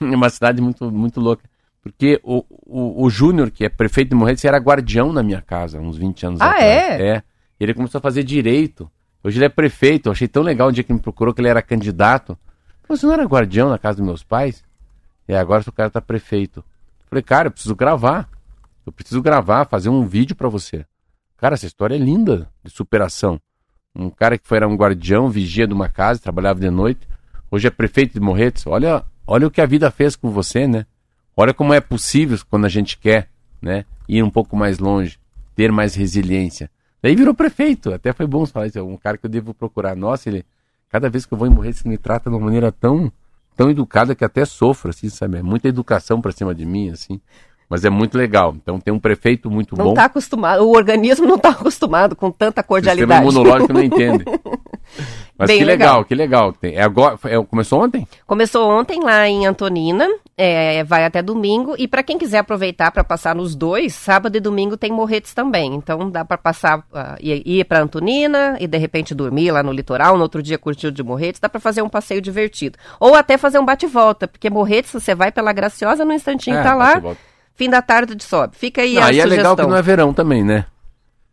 é uma cidade muito, muito louca. Porque o, o, o Júnior, que é prefeito de Morretes, era guardião na minha casa, uns 20 anos ah, atrás. é? É. Ele começou a fazer direito. Hoje ele é prefeito. Eu achei tão legal o dia que me procurou que ele era candidato. Você não era guardião na casa dos meus pais? E agora o cara tá prefeito. Eu falei, cara, eu preciso gravar. Eu preciso gravar, fazer um vídeo para você. Cara, essa história é linda de superação. Um cara que foi, era um guardião, vigia de uma casa, trabalhava de noite. Hoje é prefeito de Morretes. Olha Olha o que a vida fez com você, né? Olha como é possível quando a gente quer, né? Ir um pouco mais longe, ter mais resiliência. Daí virou prefeito. Até foi bom falar isso. É um cara que eu devo procurar. Nossa, ele. Cada vez que eu vou em morrer, ele me trata de uma maneira tão, tão educada que até sofro, assim, sabe? É muita educação pra cima de mim, assim. Mas é muito legal. Então tem um prefeito muito não bom. Não está acostumado, o organismo não está acostumado com tanta cordialidade. O sistema imunológico não entende. Mas Bem que legal, legal, que legal. É agora, é, começou ontem? Começou ontem lá em Antonina, é, vai até domingo. E para quem quiser aproveitar para passar nos dois, sábado e domingo tem Morretes também. Então dá para passar, uh, ir, ir para Antonina e de repente dormir lá no litoral, no outro dia curtir o de Morretes. Dá para fazer um passeio divertido. Ou até fazer um bate-volta, porque Morretes você vai pela Graciosa, no instantinho é, tá lá. Fim da tarde de sobe. Fica aí não, a aí sugestão. é legal que não é verão também, né?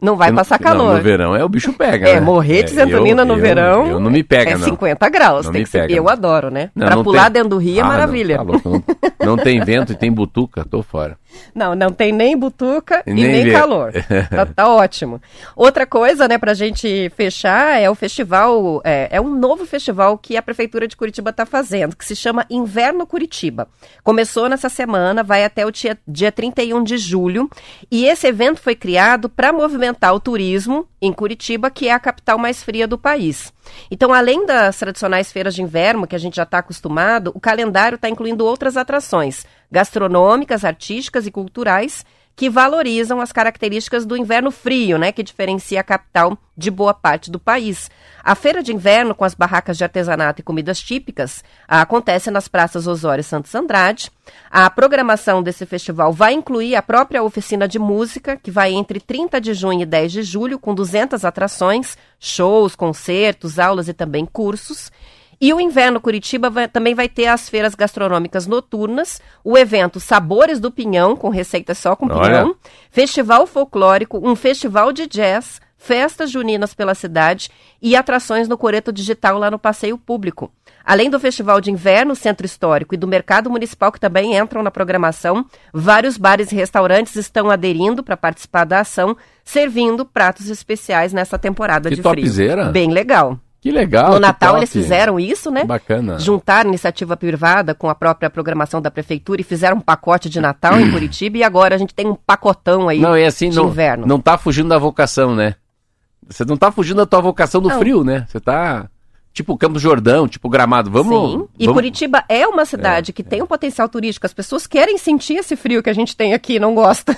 Não vai passar calor. Não, no verão é o bicho pega, É, né? Morretes é, Antonina no eu, verão. Eu não me pega, é não. 50 graus. Não me pega, eu não. adoro, né? Não, pra pular tem... dentro do rio é ah, maravilha. Não, tá louco, não, tem vento e tem butuca, tô fora. Não, não tem nem butuca e, nem, nem calor. tá, tá, ótimo. Outra coisa, né, pra gente fechar, é o festival, é, é, um novo festival que a Prefeitura de Curitiba tá fazendo, que se chama Inverno Curitiba. Começou nessa semana, vai até o dia, dia 31 de julho, e esse evento foi criado para movimentar o turismo em Curitiba, que é a capital mais fria do país. Então, além das tradicionais feiras de inverno, que a gente já está acostumado, o calendário está incluindo outras atrações gastronômicas, artísticas e culturais que valorizam as características do inverno frio, né, que diferencia a capital de boa parte do país. A feira de inverno, com as barracas de artesanato e comidas típicas, acontece nas praças Osório e Santos Andrade. A programação desse festival vai incluir a própria oficina de música, que vai entre 30 de junho e 10 de julho, com 200 atrações, shows, concertos, aulas e também cursos. E o Inverno Curitiba vai, também vai ter as feiras gastronômicas noturnas, o evento Sabores do Pinhão, com receitas só com pinhão, Olha. festival folclórico, um festival de jazz, festas juninas pela cidade e atrações no Coreto Digital lá no Passeio Público. Além do Festival de Inverno, Centro Histórico e do Mercado Municipal, que também entram na programação, vários bares e restaurantes estão aderindo para participar da ação, servindo pratos especiais nessa temporada que de frio. Topzera. Bem legal. Que legal. No Natal eles fizeram isso, né? Bacana. Juntaram iniciativa privada com a própria programação da prefeitura e fizeram um pacote de Natal em Curitiba e agora a gente tem um pacotão aí não, é assim, de não, inverno. Não tá fugindo da vocação, né? Você não tá fugindo da tua vocação do não. frio, né? Você tá tipo Campos Jordão, tipo Gramado. Vamos. Sim. E vamos... Curitiba é uma cidade é, que é. tem um potencial turístico. As pessoas querem sentir esse frio que a gente tem aqui, não gosta.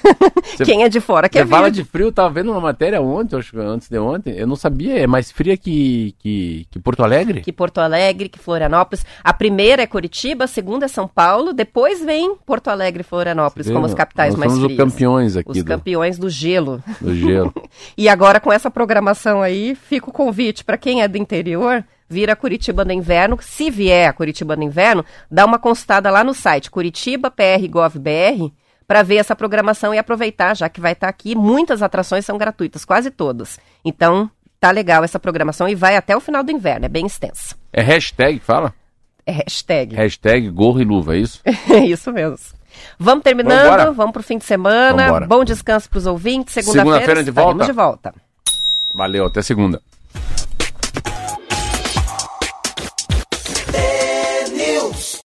Cê, Quem é de fora quer Você fala de frio, tava vendo uma matéria ontem, acho que antes de ontem. Eu não sabia, é mais fria que, que, que Porto Alegre? Que Porto Alegre, que Florianópolis. A primeira é Curitiba, a segunda é São Paulo, depois vem Porto Alegre e Florianópolis como as capitais nós mais somos frias. os campeões aqui. Os do... campeões do gelo. Do gelo. e agora com essa programação aí, fica o convite para quem é do interior vir a Curitiba no inverno. Se vier a Curitiba no inverno, dá uma consultada lá no site curitiba.pr.gov.br para ver essa programação e aproveitar, já que vai estar tá aqui. Muitas atrações são gratuitas, quase todas. Então, tá legal essa programação e vai até o final do inverno, é bem extensa. É hashtag, fala? É hashtag. Hashtag gorro e luva, é isso? é isso mesmo. Vamos terminando, Vambora. vamos pro fim de semana. Vambora. Bom descanso para os ouvintes. Segunda-feira Segunda de volta. de volta. Valeu, até segunda.